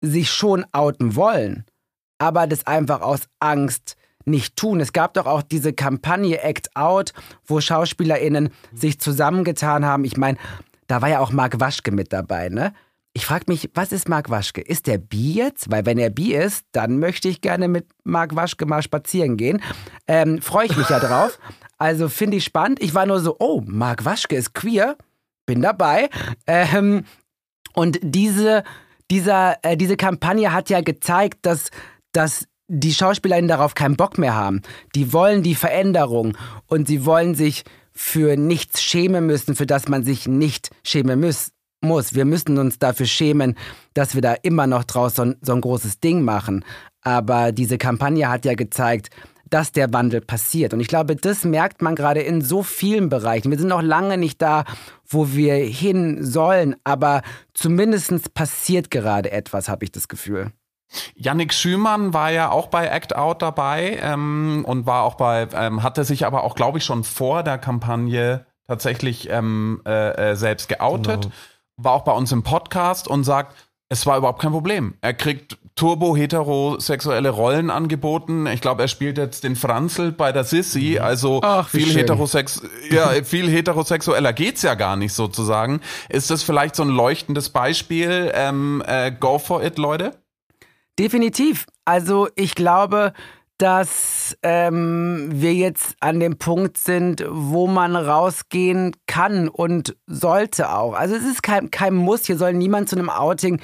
sich schon outen wollen, aber das einfach aus Angst nicht tun. Es gab doch auch diese Kampagne Act Out, wo SchauspielerInnen sich zusammengetan haben. Ich meine, da war ja auch Marc Waschke mit dabei, ne? Ich frage mich, was ist Marc Waschke? Ist der Bi jetzt? Weil wenn er Bi ist, dann möchte ich gerne mit Marc Waschke mal spazieren gehen. Ähm, Freue ich mich ja drauf. Also finde ich spannend. Ich war nur so, oh, Marc Waschke ist queer. Bin dabei. Ähm, und diese, dieser, äh, diese Kampagne hat ja gezeigt, dass, dass die Schauspielerinnen darauf keinen Bock mehr haben. Die wollen die Veränderung und sie wollen sich für nichts schämen müssen, für das man sich nicht schämen muss muss. Wir müssen uns dafür schämen, dass wir da immer noch draus so, so ein großes Ding machen. Aber diese Kampagne hat ja gezeigt, dass der Wandel passiert. Und ich glaube, das merkt man gerade in so vielen Bereichen. Wir sind noch lange nicht da, wo wir hin sollen, aber zumindest passiert gerade etwas, habe ich das Gefühl. Yannick Schümann war ja auch bei Act Out dabei ähm, und war auch bei, ähm, hatte sich aber auch, glaube ich, schon vor der Kampagne tatsächlich ähm, äh, äh selbst geoutet. Genau war auch bei uns im Podcast und sagt, es war überhaupt kein Problem. Er kriegt turbo-heterosexuelle Rollen angeboten. Ich glaube, er spielt jetzt den Franzl bei der Sissy. Mhm. Also Ach, viel, heterosex ja, viel heterosexueller geht's ja gar nicht sozusagen. Ist das vielleicht so ein leuchtendes Beispiel? Ähm, äh, go for it, Leute? Definitiv. Also ich glaube, dass ähm, wir jetzt an dem Punkt sind, wo man rausgehen kann und sollte auch. Also es ist kein, kein Muss, hier soll niemand zu einem Outing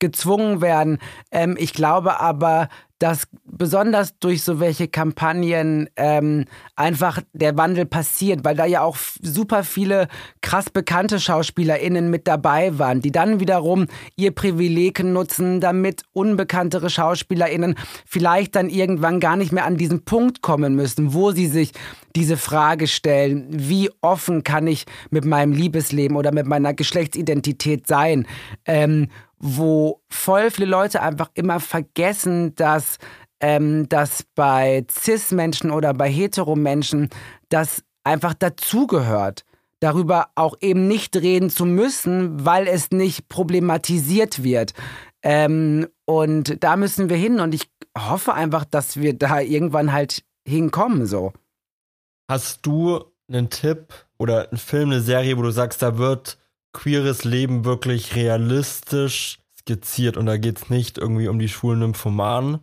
gezwungen werden. Ähm, ich glaube aber, dass besonders durch so welche Kampagnen ähm, einfach der Wandel passiert, weil da ja auch super viele krass bekannte SchauspielerInnen mit dabei waren, die dann wiederum ihr Privileg nutzen, damit unbekanntere SchauspielerInnen vielleicht dann irgendwann gar nicht mehr an diesen Punkt kommen müssen, wo sie sich diese Frage stellen, wie offen kann ich mit meinem Liebesleben oder mit meiner Geschlechtsidentität sein, ähm, wo voll viele Leute einfach immer vergessen, dass ähm, dass bei Cis-Menschen oder bei Hetero-Menschen das einfach dazugehört darüber auch eben nicht reden zu müssen, weil es nicht problematisiert wird. Ähm, und da müssen wir hin und ich hoffe einfach, dass wir da irgendwann halt hinkommen so. Hast du einen Tipp oder einen Film, eine Serie, wo du sagst, da wird queeres Leben wirklich realistisch skizziert und da geht es nicht irgendwie um die schwulen Nymphomanen,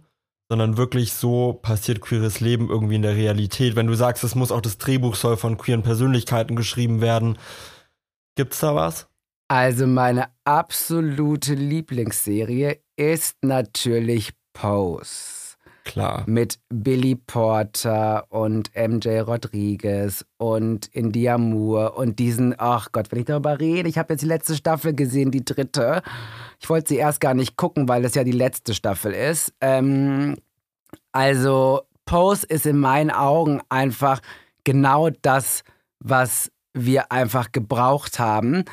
sondern wirklich so passiert queeres Leben irgendwie in der Realität. Wenn du sagst, es muss auch das Drehbuch soll von queeren Persönlichkeiten geschrieben werden, gibt's da was? Also meine absolute Lieblingsserie ist natürlich Pose. Klar. Mit Billy Porter und MJ Rodriguez und India Moore und diesen, ach Gott, wenn ich darüber rede, ich habe jetzt die letzte Staffel gesehen, die dritte. Ich wollte sie erst gar nicht gucken, weil es ja die letzte Staffel ist. Ähm, also Pose ist in meinen Augen einfach genau das, was wir einfach gebraucht haben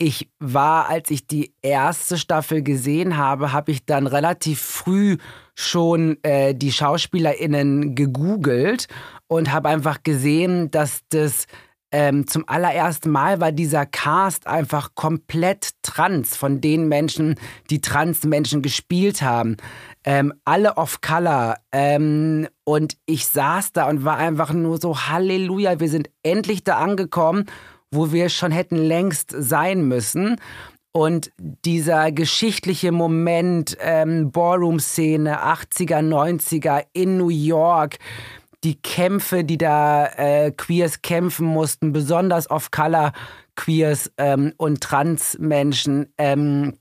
ich war, als ich die erste Staffel gesehen habe, habe ich dann relativ früh schon äh, die SchauspielerInnen gegoogelt und habe einfach gesehen, dass das ähm, zum allerersten Mal war dieser Cast einfach komplett trans von den Menschen, die Trans-Menschen gespielt haben. Ähm, alle off-color. Ähm, und ich saß da und war einfach nur so, Halleluja, wir sind endlich da angekommen wo wir schon hätten längst sein müssen. Und dieser geschichtliche Moment, ähm, Ballroom-Szene, 80er, 90er in New York, die Kämpfe, die da äh, Queers kämpfen mussten, besonders off-color Queers ähm, und Trans-Menschen ähm,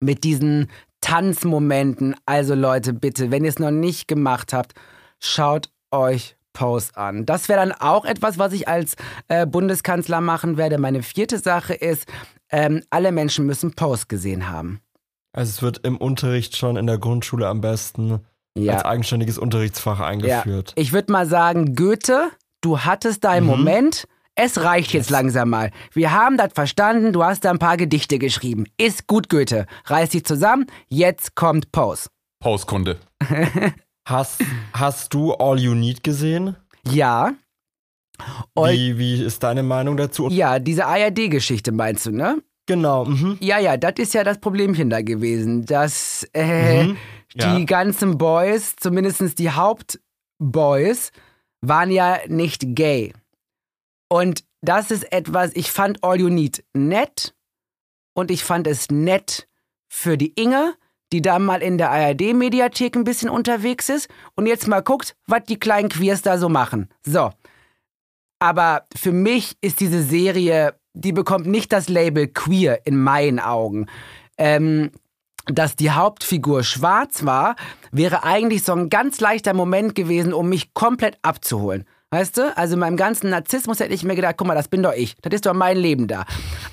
mit diesen Tanzmomenten. Also Leute, bitte, wenn ihr es noch nicht gemacht habt, schaut euch Post an. Das wäre dann auch etwas, was ich als äh, Bundeskanzler machen werde. Meine vierte Sache ist, ähm, alle Menschen müssen Post gesehen haben. Also es wird im Unterricht schon in der Grundschule am besten ja. als eigenständiges Unterrichtsfach eingeführt. Ja. Ich würde mal sagen, Goethe, du hattest deinen mhm. Moment. Es reicht jetzt langsam mal. Wir haben das verstanden, du hast da ein paar Gedichte geschrieben. Ist gut, Goethe. Reiß dich zusammen, jetzt kommt Pause. Pauskunde. Hast, hast du All You Need gesehen? Ja. All wie, wie ist deine Meinung dazu? Ja, diese ARD-Geschichte meinst du, ne? Genau. Mhm. Ja, ja, das ist ja das Problemchen da gewesen, dass äh, mhm. ja. die ganzen Boys, zumindest die Hauptboys, waren ja nicht gay. Und das ist etwas, ich fand All You Need nett und ich fand es nett für die Inge, die da mal in der ARD-Mediathek ein bisschen unterwegs ist und jetzt mal guckt, was die kleinen Queers da so machen. So. Aber für mich ist diese Serie, die bekommt nicht das Label queer in meinen Augen. Ähm, dass die Hauptfigur schwarz war, wäre eigentlich so ein ganz leichter Moment gewesen, um mich komplett abzuholen. Weißt du? Also in meinem ganzen Narzissmus hätte ich mir gedacht, guck mal, das bin doch ich. Das ist doch mein Leben da.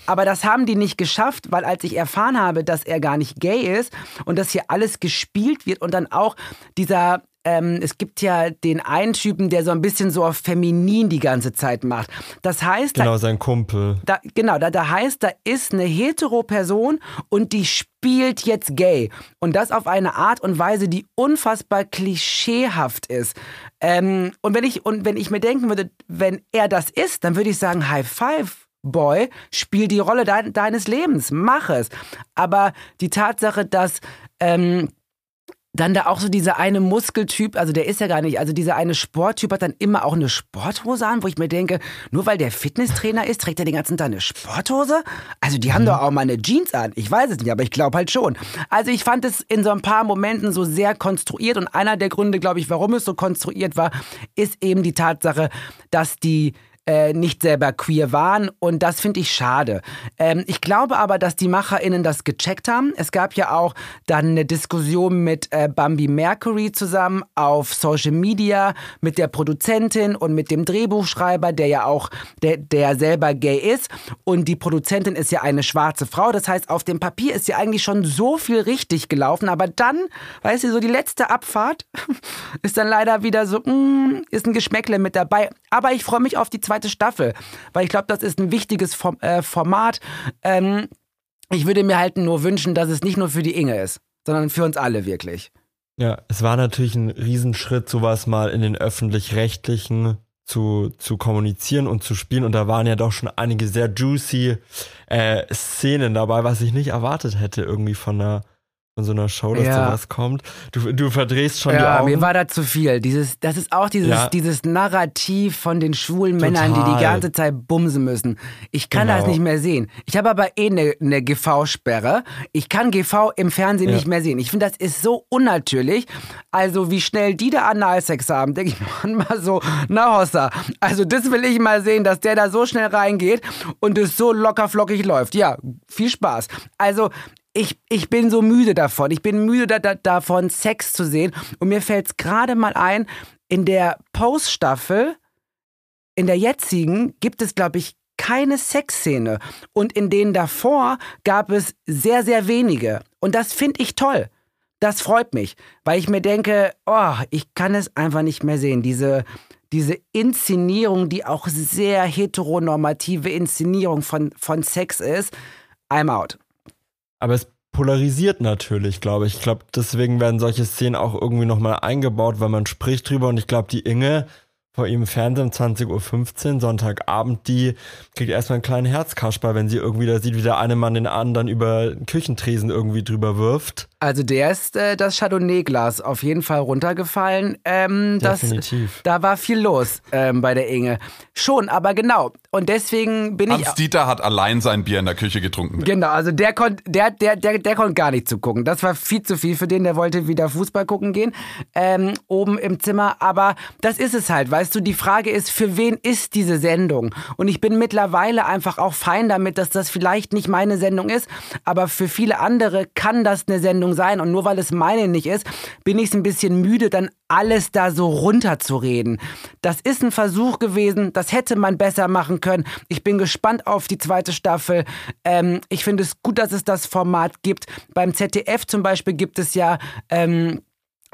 Aber das haben die nicht geschafft, weil als ich erfahren habe, dass er gar nicht gay ist und dass hier alles gespielt wird und dann auch dieser ähm, es gibt ja den einen Typen, der so ein bisschen so auf feminin die ganze Zeit macht. Das heißt, genau da, sein Kumpel. Da, genau, da, da heißt, da ist eine hetero Person und die spielt jetzt gay und das auf eine Art und Weise, die unfassbar klischeehaft ist. Ähm, und wenn ich und wenn ich mir denken würde, wenn er das ist, dann würde ich sagen High Five. Boy, spiel die Rolle de deines Lebens, mach es. Aber die Tatsache, dass ähm, dann da auch so dieser eine Muskeltyp, also der ist ja gar nicht, also dieser eine Sporttyp hat dann immer auch eine Sporthose an, wo ich mir denke, nur weil der Fitnesstrainer ist, trägt er den ganzen Tag eine Sporthose? Also die haben mhm. doch auch mal eine Jeans an. Ich weiß es nicht, aber ich glaube halt schon. Also ich fand es in so ein paar Momenten so sehr konstruiert und einer der Gründe, glaube ich, warum es so konstruiert war, ist eben die Tatsache, dass die äh, nicht selber queer waren und das finde ich schade. Ähm, ich glaube aber, dass die MacherInnen das gecheckt haben. Es gab ja auch dann eine Diskussion mit äh, Bambi Mercury zusammen auf Social Media mit der Produzentin und mit dem Drehbuchschreiber, der ja auch, der, der selber gay ist und die Produzentin ist ja eine schwarze Frau. Das heißt, auf dem Papier ist ja eigentlich schon so viel richtig gelaufen, aber dann, weißt du, so die letzte Abfahrt ist dann leider wieder so, mm, ist ein Geschmäckle mit dabei. Aber ich freue mich auf die zweite Staffel, weil ich glaube, das ist ein wichtiges Form, äh, Format. Ähm, ich würde mir halt nur wünschen, dass es nicht nur für die Inge ist, sondern für uns alle wirklich. Ja, es war natürlich ein Riesenschritt, sowas mal in den öffentlich-rechtlichen zu, zu kommunizieren und zu spielen. Und da waren ja doch schon einige sehr juicy äh, Szenen dabei, was ich nicht erwartet hätte, irgendwie von einer von so einer Show, dass ja. sowas kommt. Du, du verdrehst schon ja, die Augen. Ja, mir war da zu viel. Dieses, das ist auch dieses, ja. dieses Narrativ von den schwulen Total. Männern, die die ganze Zeit bumsen müssen. Ich kann genau. das nicht mehr sehen. Ich habe aber eh eine ne, GV-Sperre. Ich kann GV im Fernsehen ja. nicht mehr sehen. Ich finde, das ist so unnatürlich. Also, wie schnell die da Analsex haben, denke ich mal so, na Hossa. Also, das will ich mal sehen, dass der da so schnell reingeht und es so locker flockig läuft. Ja, viel Spaß. Also, ich, ich bin so müde davon. Ich bin müde da, da, davon, Sex zu sehen. Und mir fällt es gerade mal ein, in der Post-Staffel, in der jetzigen, gibt es, glaube ich, keine Sexszene. Und in denen davor gab es sehr, sehr wenige. Und das finde ich toll. Das freut mich, weil ich mir denke, oh, ich kann es einfach nicht mehr sehen. Diese, diese Inszenierung, die auch sehr heteronormative Inszenierung von, von Sex ist, I'm out. Aber es polarisiert natürlich, glaube ich. Ich glaube, deswegen werden solche Szenen auch irgendwie nochmal eingebaut, weil man spricht drüber und ich glaube, die Inge vor ihrem Fernsehen um 20.15 Uhr, Sonntagabend, die kriegt erstmal einen kleinen Herzkasper, wenn sie irgendwie da sieht, wie der eine Mann den anderen über Küchentresen irgendwie drüber wirft. Also der ist äh, das Chardonnay-Glas auf jeden Fall runtergefallen. Ähm, Definitiv. Das, da war viel los ähm, bei der Inge. Schon, aber genau. Und deswegen bin Hans ich. Hans Dieter hat allein sein Bier in der Küche getrunken. Genau, also der konnte der, der, der, der konnt gar nicht zugucken. Das war viel zu viel für den, der wollte wieder Fußball gucken gehen. Ähm, oben im Zimmer. Aber das ist es halt, weißt du, die Frage ist, für wen ist diese Sendung? Und ich bin mittlerweile einfach auch fein damit, dass das vielleicht nicht meine Sendung ist, aber für viele andere kann das eine Sendung sein. Und nur weil es meine nicht ist, bin ich es ein bisschen müde, dann alles da so runterzureden. Das ist ein Versuch gewesen, das hätte man besser machen können. Ich bin gespannt auf die zweite Staffel. Ähm, ich finde es gut, dass es das Format gibt. Beim ZDF zum Beispiel gibt es ja. Ähm,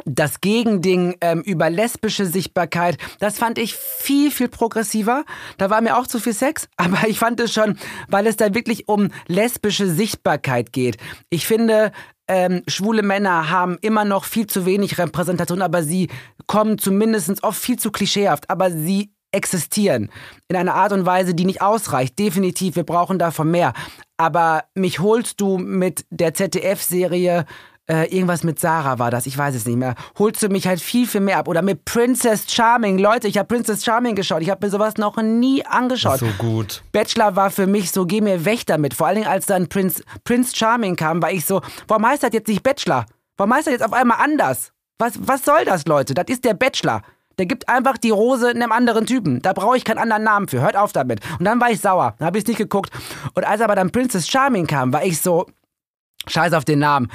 das Gegending ähm, über lesbische Sichtbarkeit, das fand ich viel, viel progressiver. Da war mir auch zu viel Sex, aber ich fand es schon, weil es da wirklich um lesbische Sichtbarkeit geht. Ich finde, ähm, schwule Männer haben immer noch viel zu wenig Repräsentation, aber sie kommen zumindest oft viel zu klischeehaft, aber sie existieren in einer Art und Weise, die nicht ausreicht. Definitiv, wir brauchen davon mehr. Aber mich holst du mit der ZDF-Serie äh, irgendwas mit Sarah war das, ich weiß es nicht mehr. Holst du mich halt viel, viel mehr ab. Oder mit Princess Charming. Leute, ich habe Princess Charming geschaut. Ich habe mir sowas noch nie angeschaut. So gut. Bachelor war für mich so, geh mir weg damit. Vor allen Dingen, als dann Prince, Prince Charming kam, war ich so, warum heißt das jetzt nicht Bachelor? Warum heißt das jetzt auf einmal anders? Was, was soll das, Leute? Das ist der Bachelor. Der gibt einfach die Rose einem anderen Typen. Da brauche ich keinen anderen Namen für. Hört auf damit. Und dann war ich sauer. Dann habe ich es nicht geguckt. Und als aber dann Princess Charming kam, war ich so, scheiß auf den Namen.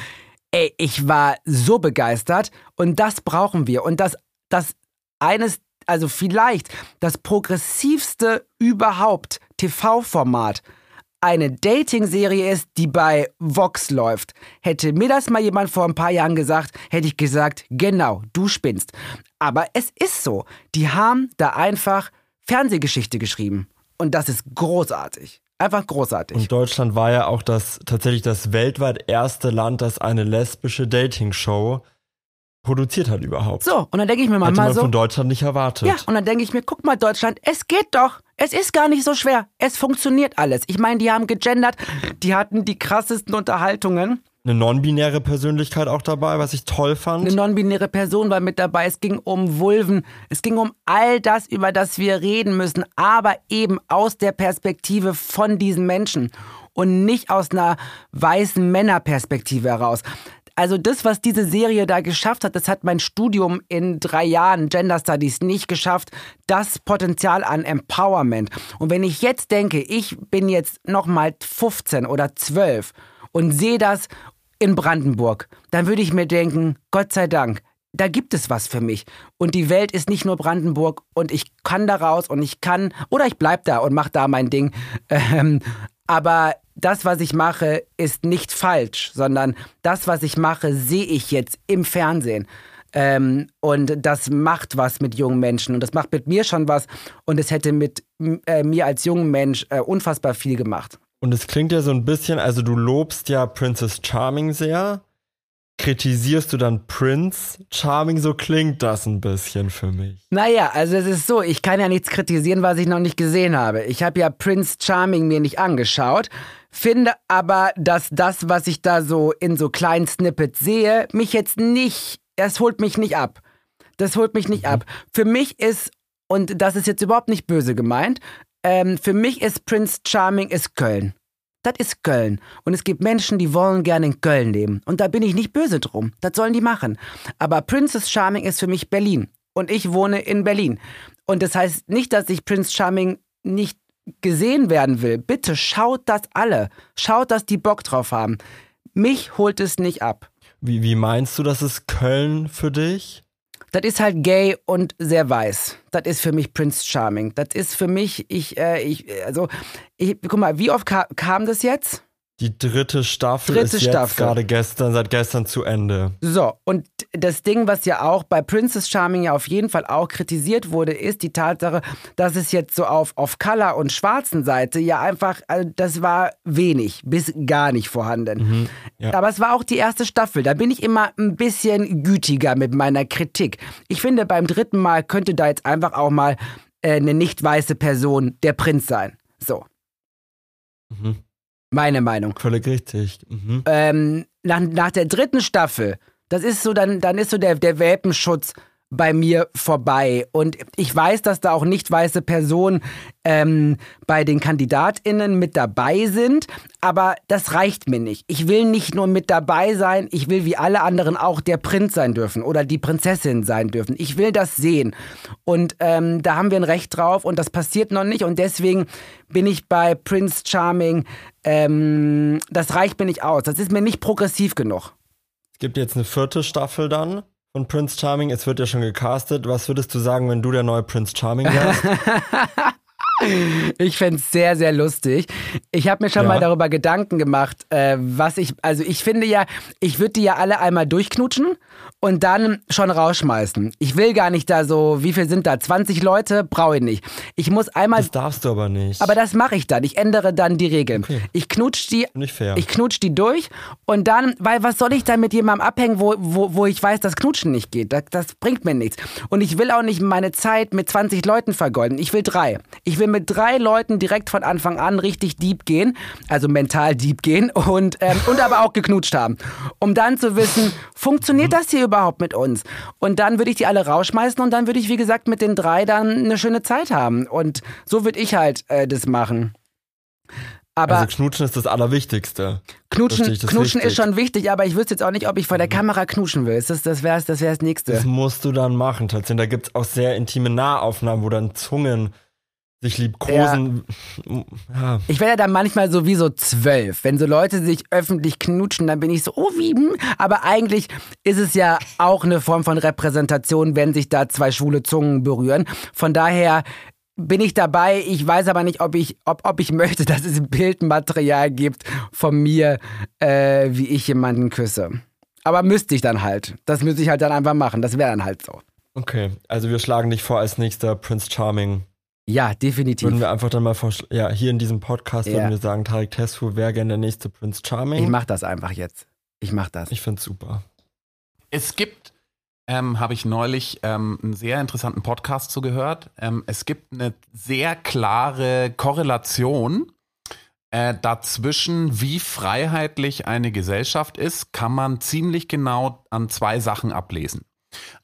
Ey, ich war so begeistert und das brauchen wir. Und das, das eines, also vielleicht das progressivste überhaupt TV-Format eine Dating-Serie ist, die bei Vox läuft. Hätte mir das mal jemand vor ein paar Jahren gesagt, hätte ich gesagt, genau, du spinnst. Aber es ist so. Die haben da einfach Fernsehgeschichte geschrieben. Und das ist großartig. Einfach großartig. Und Deutschland war ja auch das tatsächlich das weltweit erste Land, das eine lesbische Dating-Show produziert hat überhaupt. So, und dann denke ich mir Hätte mal man so. von Deutschland nicht erwartet. Ja, und dann denke ich mir, guck mal, Deutschland, es geht doch. Es ist gar nicht so schwer. Es funktioniert alles. Ich meine, die haben gegendert, die hatten die krassesten Unterhaltungen eine non-binäre Persönlichkeit auch dabei, was ich toll fand. Eine non-binäre Person war mit dabei. Es ging um Vulven. Es ging um all das, über das wir reden müssen, aber eben aus der Perspektive von diesen Menschen und nicht aus einer weißen Männerperspektive heraus. also das, was diese Serie da geschafft hat, das hat mein Studium in drei Jahren Gender Studies nicht geschafft. Das Potenzial an Empowerment. Und wenn ich jetzt denke, ich bin jetzt nochmal 15 oder 12 und sehe das in Brandenburg, dann würde ich mir denken, Gott sei Dank, da gibt es was für mich. Und die Welt ist nicht nur Brandenburg und ich kann da raus und ich kann, oder ich bleib da und mach da mein Ding. Ähm, aber das, was ich mache, ist nicht falsch, sondern das, was ich mache, sehe ich jetzt im Fernsehen. Ähm, und das macht was mit jungen Menschen und das macht mit mir schon was und es hätte mit äh, mir als jungen Mensch äh, unfassbar viel gemacht. Und es klingt ja so ein bisschen, also du lobst ja Princess Charming sehr kritisierst du dann Prince Charming? So klingt das ein bisschen für mich. Naja, also es ist so, ich kann ja nichts kritisieren, was ich noch nicht gesehen habe. Ich habe ja Prince Charming mir nicht angeschaut, finde aber, dass das, was ich da so in so kleinen Snippets sehe, mich jetzt nicht, das holt mich nicht ab. Das holt mich nicht mhm. ab. Für mich ist, und das ist jetzt überhaupt nicht böse gemeint, ähm, für mich ist Prince Charming ist Köln. Das ist Köln. Und es gibt Menschen, die wollen gerne in Köln leben. Und da bin ich nicht böse drum. Das sollen die machen. Aber Princess Charming ist für mich Berlin. Und ich wohne in Berlin. Und das heißt nicht, dass ich Prince Charming nicht gesehen werden will. Bitte schaut das alle. Schaut, dass die Bock drauf haben. Mich holt es nicht ab. Wie, wie meinst du, das ist Köln für dich? Das ist halt gay und sehr weiß. Das ist für mich Prince Charming. Das ist für mich, ich, äh, ich, also, ich, guck mal, wie oft ka kam das jetzt? Die dritte Staffel dritte ist jetzt gerade gestern, seit gestern zu Ende. So, und das Ding, was ja auch bei Princess Charming ja auf jeden Fall auch kritisiert wurde, ist die Tatsache, dass es jetzt so auf, auf Color und schwarzen Seite ja einfach, also das war wenig, bis gar nicht vorhanden. Mhm, ja. Aber es war auch die erste Staffel. Da bin ich immer ein bisschen gütiger mit meiner Kritik. Ich finde, beim dritten Mal könnte da jetzt einfach auch mal äh, eine nicht weiße Person der Prinz sein. So. Mhm. Meine Meinung. Völlig richtig. Mhm. Ähm, nach, nach der dritten Staffel, das ist so, dann, dann ist so der, der Welpenschutz bei mir vorbei. Und ich weiß, dass da auch nicht weiße Personen ähm, bei den KandidatInnen mit dabei sind, aber das reicht mir nicht. Ich will nicht nur mit dabei sein, ich will wie alle anderen auch der Prinz sein dürfen oder die Prinzessin sein dürfen. Ich will das sehen. Und ähm, da haben wir ein Recht drauf und das passiert noch nicht. Und deswegen bin ich bei Prince Charming, ähm, das reicht mir nicht aus. Das ist mir nicht progressiv genug. Es gibt jetzt eine vierte Staffel dann von Prince Charming. Es wird ja schon gecastet. Was würdest du sagen, wenn du der neue Prince Charming wärst? Ich fände es sehr, sehr lustig. Ich habe mir schon ja. mal darüber Gedanken gemacht, äh, was ich, also ich finde ja, ich würde die ja alle einmal durchknutschen und dann schon rausschmeißen. Ich will gar nicht da so, wie viel sind da? 20 Leute? Brauche ich nicht. Ich muss einmal. Das darfst du aber nicht. Aber das mache ich dann. Ich ändere dann die Regeln. Okay. Ich knutsch die. Nicht fair. Ich knutsch die durch und dann, weil was soll ich dann mit jemandem abhängen, wo, wo, wo ich weiß, dass Knutschen nicht geht? Das, das bringt mir nichts. Und ich will auch nicht meine Zeit mit 20 Leuten vergolden. Ich will drei. Ich will mit drei Leuten direkt von Anfang an richtig deep gehen, also mental deep gehen und, ähm, und aber auch geknutscht haben. Um dann zu wissen, funktioniert das hier überhaupt? Überhaupt mit uns? Und dann würde ich die alle rausschmeißen und dann würde ich, wie gesagt, mit den drei dann eine schöne Zeit haben. Und so würde ich halt äh, das machen. Aber also Knutschen ist das Allerwichtigste. Knutschen, das knutschen ist schon wichtig, aber ich wüsste jetzt auch nicht, ob ich vor der mhm. Kamera knuschen will. Das, das wäre das, wär das Nächste. Das musst du dann machen, tatsächlich. Da gibt es auch sehr intime Nahaufnahmen, wo dann Zungen sich liebkosen. Ja. Ich werde ja dann manchmal so wie so zwölf. Wenn so Leute sich öffentlich knutschen, dann bin ich so, oh wie, hm. aber eigentlich ist es ja auch eine Form von Repräsentation, wenn sich da zwei schwule Zungen berühren. Von daher bin ich dabei. Ich weiß aber nicht, ob ich, ob, ob ich möchte, dass es Bildmaterial gibt von mir, äh, wie ich jemanden küsse. Aber müsste ich dann halt. Das müsste ich halt dann einfach machen. Das wäre dann halt so. Okay, also wir schlagen dich vor als nächster Prince Charming ja, definitiv. Würden wir einfach dann mal vorschlagen, ja, hier in diesem Podcast ja. würden wir sagen, Tarek Tesfu wäre gerne der nächste Prince Charming. Ich mach das einfach jetzt. Ich mach das. Ich find's super. Es gibt, ähm, habe ich neulich ähm, einen sehr interessanten Podcast zugehört. Ähm, es gibt eine sehr klare Korrelation äh, dazwischen, wie freiheitlich eine Gesellschaft ist, kann man ziemlich genau an zwei Sachen ablesen.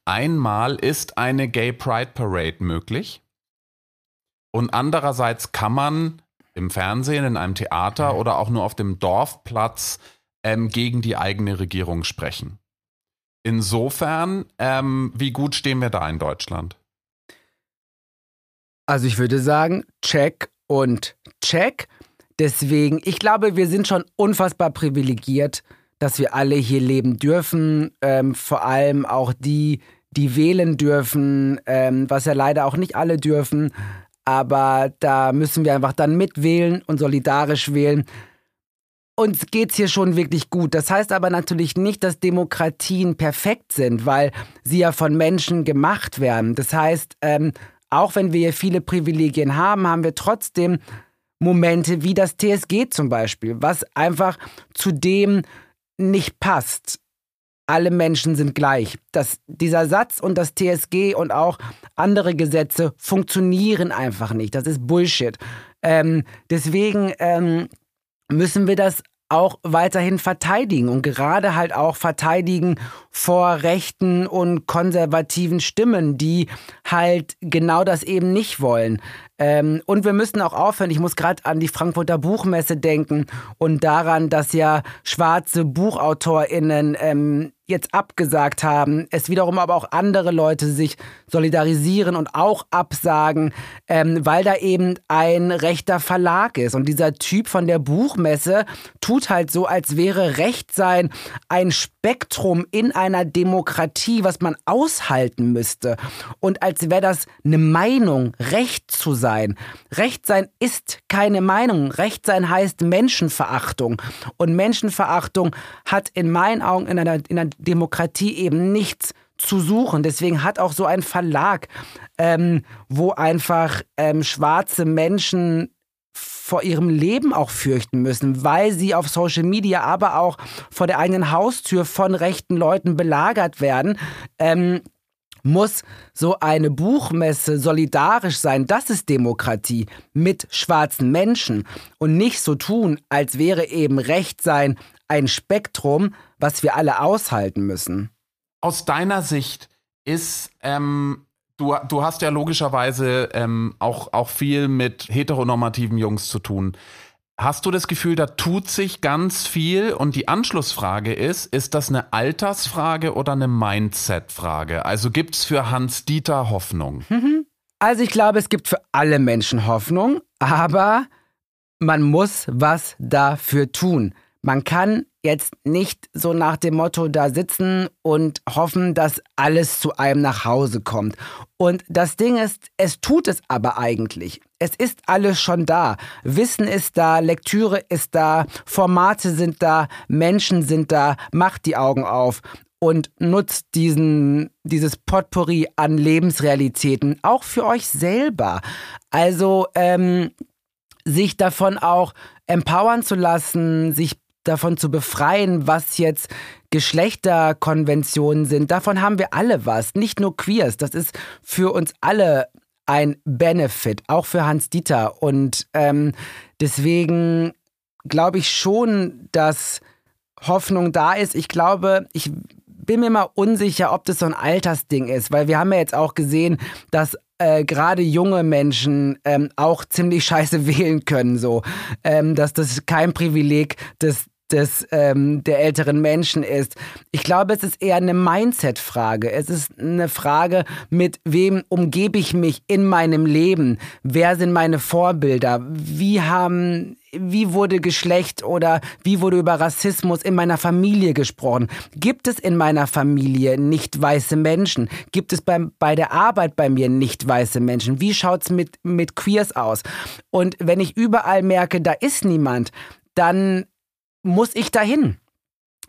Einmal ist eine Gay Pride Parade möglich. Und andererseits kann man im Fernsehen, in einem Theater oder auch nur auf dem Dorfplatz ähm, gegen die eigene Regierung sprechen. Insofern, ähm, wie gut stehen wir da in Deutschland? Also ich würde sagen, check und check. Deswegen, ich glaube, wir sind schon unfassbar privilegiert, dass wir alle hier leben dürfen. Ähm, vor allem auch die, die wählen dürfen, ähm, was ja leider auch nicht alle dürfen. Aber da müssen wir einfach dann mitwählen und solidarisch wählen. Uns geht's hier schon wirklich gut. Das heißt aber natürlich nicht, dass Demokratien perfekt sind, weil sie ja von Menschen gemacht werden. Das heißt, ähm, auch wenn wir hier viele Privilegien haben, haben wir trotzdem Momente wie das TSG zum Beispiel, was einfach zu dem nicht passt. Alle Menschen sind gleich. Das, dieser Satz und das TSG und auch andere Gesetze funktionieren einfach nicht. Das ist Bullshit. Ähm, deswegen ähm, müssen wir das auch weiterhin verteidigen und gerade halt auch verteidigen vor rechten und konservativen Stimmen, die halt genau das eben nicht wollen. Ähm, und wir müssen auch aufhören, ich muss gerade an die Frankfurter Buchmesse denken und daran, dass ja schwarze BuchautorInnen ähm, jetzt abgesagt haben, es wiederum aber auch andere Leute sich solidarisieren und auch absagen, ähm, weil da eben ein rechter Verlag ist. Und dieser Typ von der Buchmesse tut halt so, als wäre Recht sein ein Spektrum in einer Demokratie, was man aushalten müsste. Und als wäre das eine Meinung, Recht zu sein. Recht sein ist keine Meinung. Recht sein heißt Menschenverachtung. Und Menschenverachtung hat in meinen Augen in einer, in einer Demokratie eben nichts zu suchen. Deswegen hat auch so ein Verlag, ähm, wo einfach ähm, schwarze Menschen vor ihrem Leben auch fürchten müssen, weil sie auf Social Media, aber auch vor der eigenen Haustür von rechten Leuten belagert werden. Ähm, muss so eine Buchmesse solidarisch sein, das ist Demokratie mit schwarzen Menschen und nicht so tun, als wäre eben Recht sein ein Spektrum, was wir alle aushalten müssen. Aus deiner Sicht ist, ähm, du, du hast ja logischerweise ähm, auch, auch viel mit heteronormativen Jungs zu tun. Hast du das Gefühl, da tut sich ganz viel? Und die Anschlussfrage ist, ist das eine Altersfrage oder eine Mindset-Frage? Also gibt es für Hans Dieter Hoffnung? Mhm. Also ich glaube, es gibt für alle Menschen Hoffnung, aber man muss was dafür tun. Man kann jetzt nicht so nach dem Motto da sitzen und hoffen, dass alles zu einem nach Hause kommt. Und das Ding ist, es tut es aber eigentlich. Es ist alles schon da. Wissen ist da, Lektüre ist da, Formate sind da, Menschen sind da. Macht die Augen auf und nutzt diesen, dieses Potpourri an Lebensrealitäten auch für euch selber. Also ähm, sich davon auch empowern zu lassen, sich davon zu befreien, was jetzt Geschlechterkonventionen sind. Davon haben wir alle was, nicht nur Queers. Das ist für uns alle ein Benefit, auch für Hans Dieter. Und ähm, deswegen glaube ich schon, dass Hoffnung da ist. Ich glaube, ich bin mir mal unsicher, ob das so ein Altersding ist, weil wir haben ja jetzt auch gesehen, dass äh, gerade junge Menschen ähm, auch ziemlich scheiße wählen können, so. Ähm, dass das kein Privileg des, des, ähm, der älteren Menschen ist. Ich glaube, es ist eher eine Mindset-Frage. Es ist eine Frage, mit wem umgebe ich mich in meinem Leben? Wer sind meine Vorbilder? Wie haben wie wurde Geschlecht oder wie wurde über Rassismus in meiner Familie gesprochen? Gibt es in meiner Familie nicht weiße Menschen? Gibt es beim, bei der Arbeit bei mir nicht weiße Menschen? Wie schaut es mit, mit Queers aus? Und wenn ich überall merke, da ist niemand, dann muss ich dahin.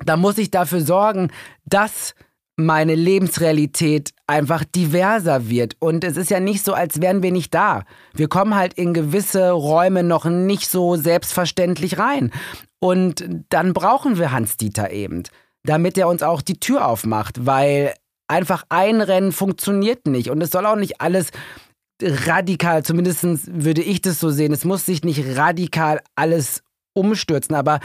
Da muss ich dafür sorgen, dass meine Lebensrealität einfach diverser wird. Und es ist ja nicht so, als wären wir nicht da. Wir kommen halt in gewisse Räume noch nicht so selbstverständlich rein. Und dann brauchen wir Hans-Dieter eben, damit er uns auch die Tür aufmacht, weil einfach einrennen funktioniert nicht. Und es soll auch nicht alles radikal, zumindest würde ich das so sehen, es muss sich nicht radikal alles umstürzen, aber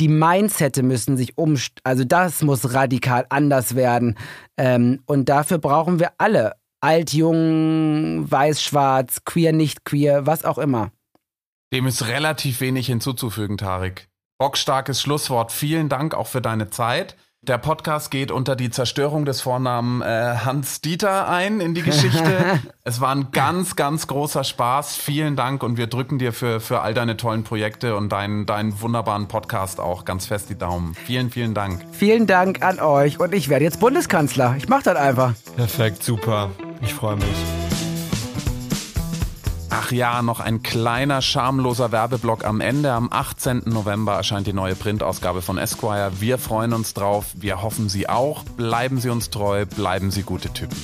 die Mindsette müssen sich umstürzen. Also das muss radikal anders werden. Ähm, und dafür brauchen wir alle. Alt, jung, weiß, schwarz, queer, nicht queer, was auch immer. Dem ist relativ wenig hinzuzufügen, Tarek. Bockstarkes Schlusswort. Vielen Dank auch für deine Zeit. Der Podcast geht unter die Zerstörung des Vornamen äh, Hans Dieter ein in die Geschichte. es war ein ganz, ganz großer Spaß. Vielen Dank und wir drücken dir für, für all deine tollen Projekte und deinen, deinen wunderbaren Podcast auch ganz fest die Daumen. Vielen, vielen Dank. Vielen Dank an euch und ich werde jetzt Bundeskanzler. Ich mache das einfach. Perfekt, super. Ich freue mich. Ach ja, noch ein kleiner schamloser Werbeblock am Ende. Am 18. November erscheint die neue Printausgabe von Esquire. Wir freuen uns drauf. Wir hoffen Sie auch. Bleiben Sie uns treu, bleiben Sie gute Typen.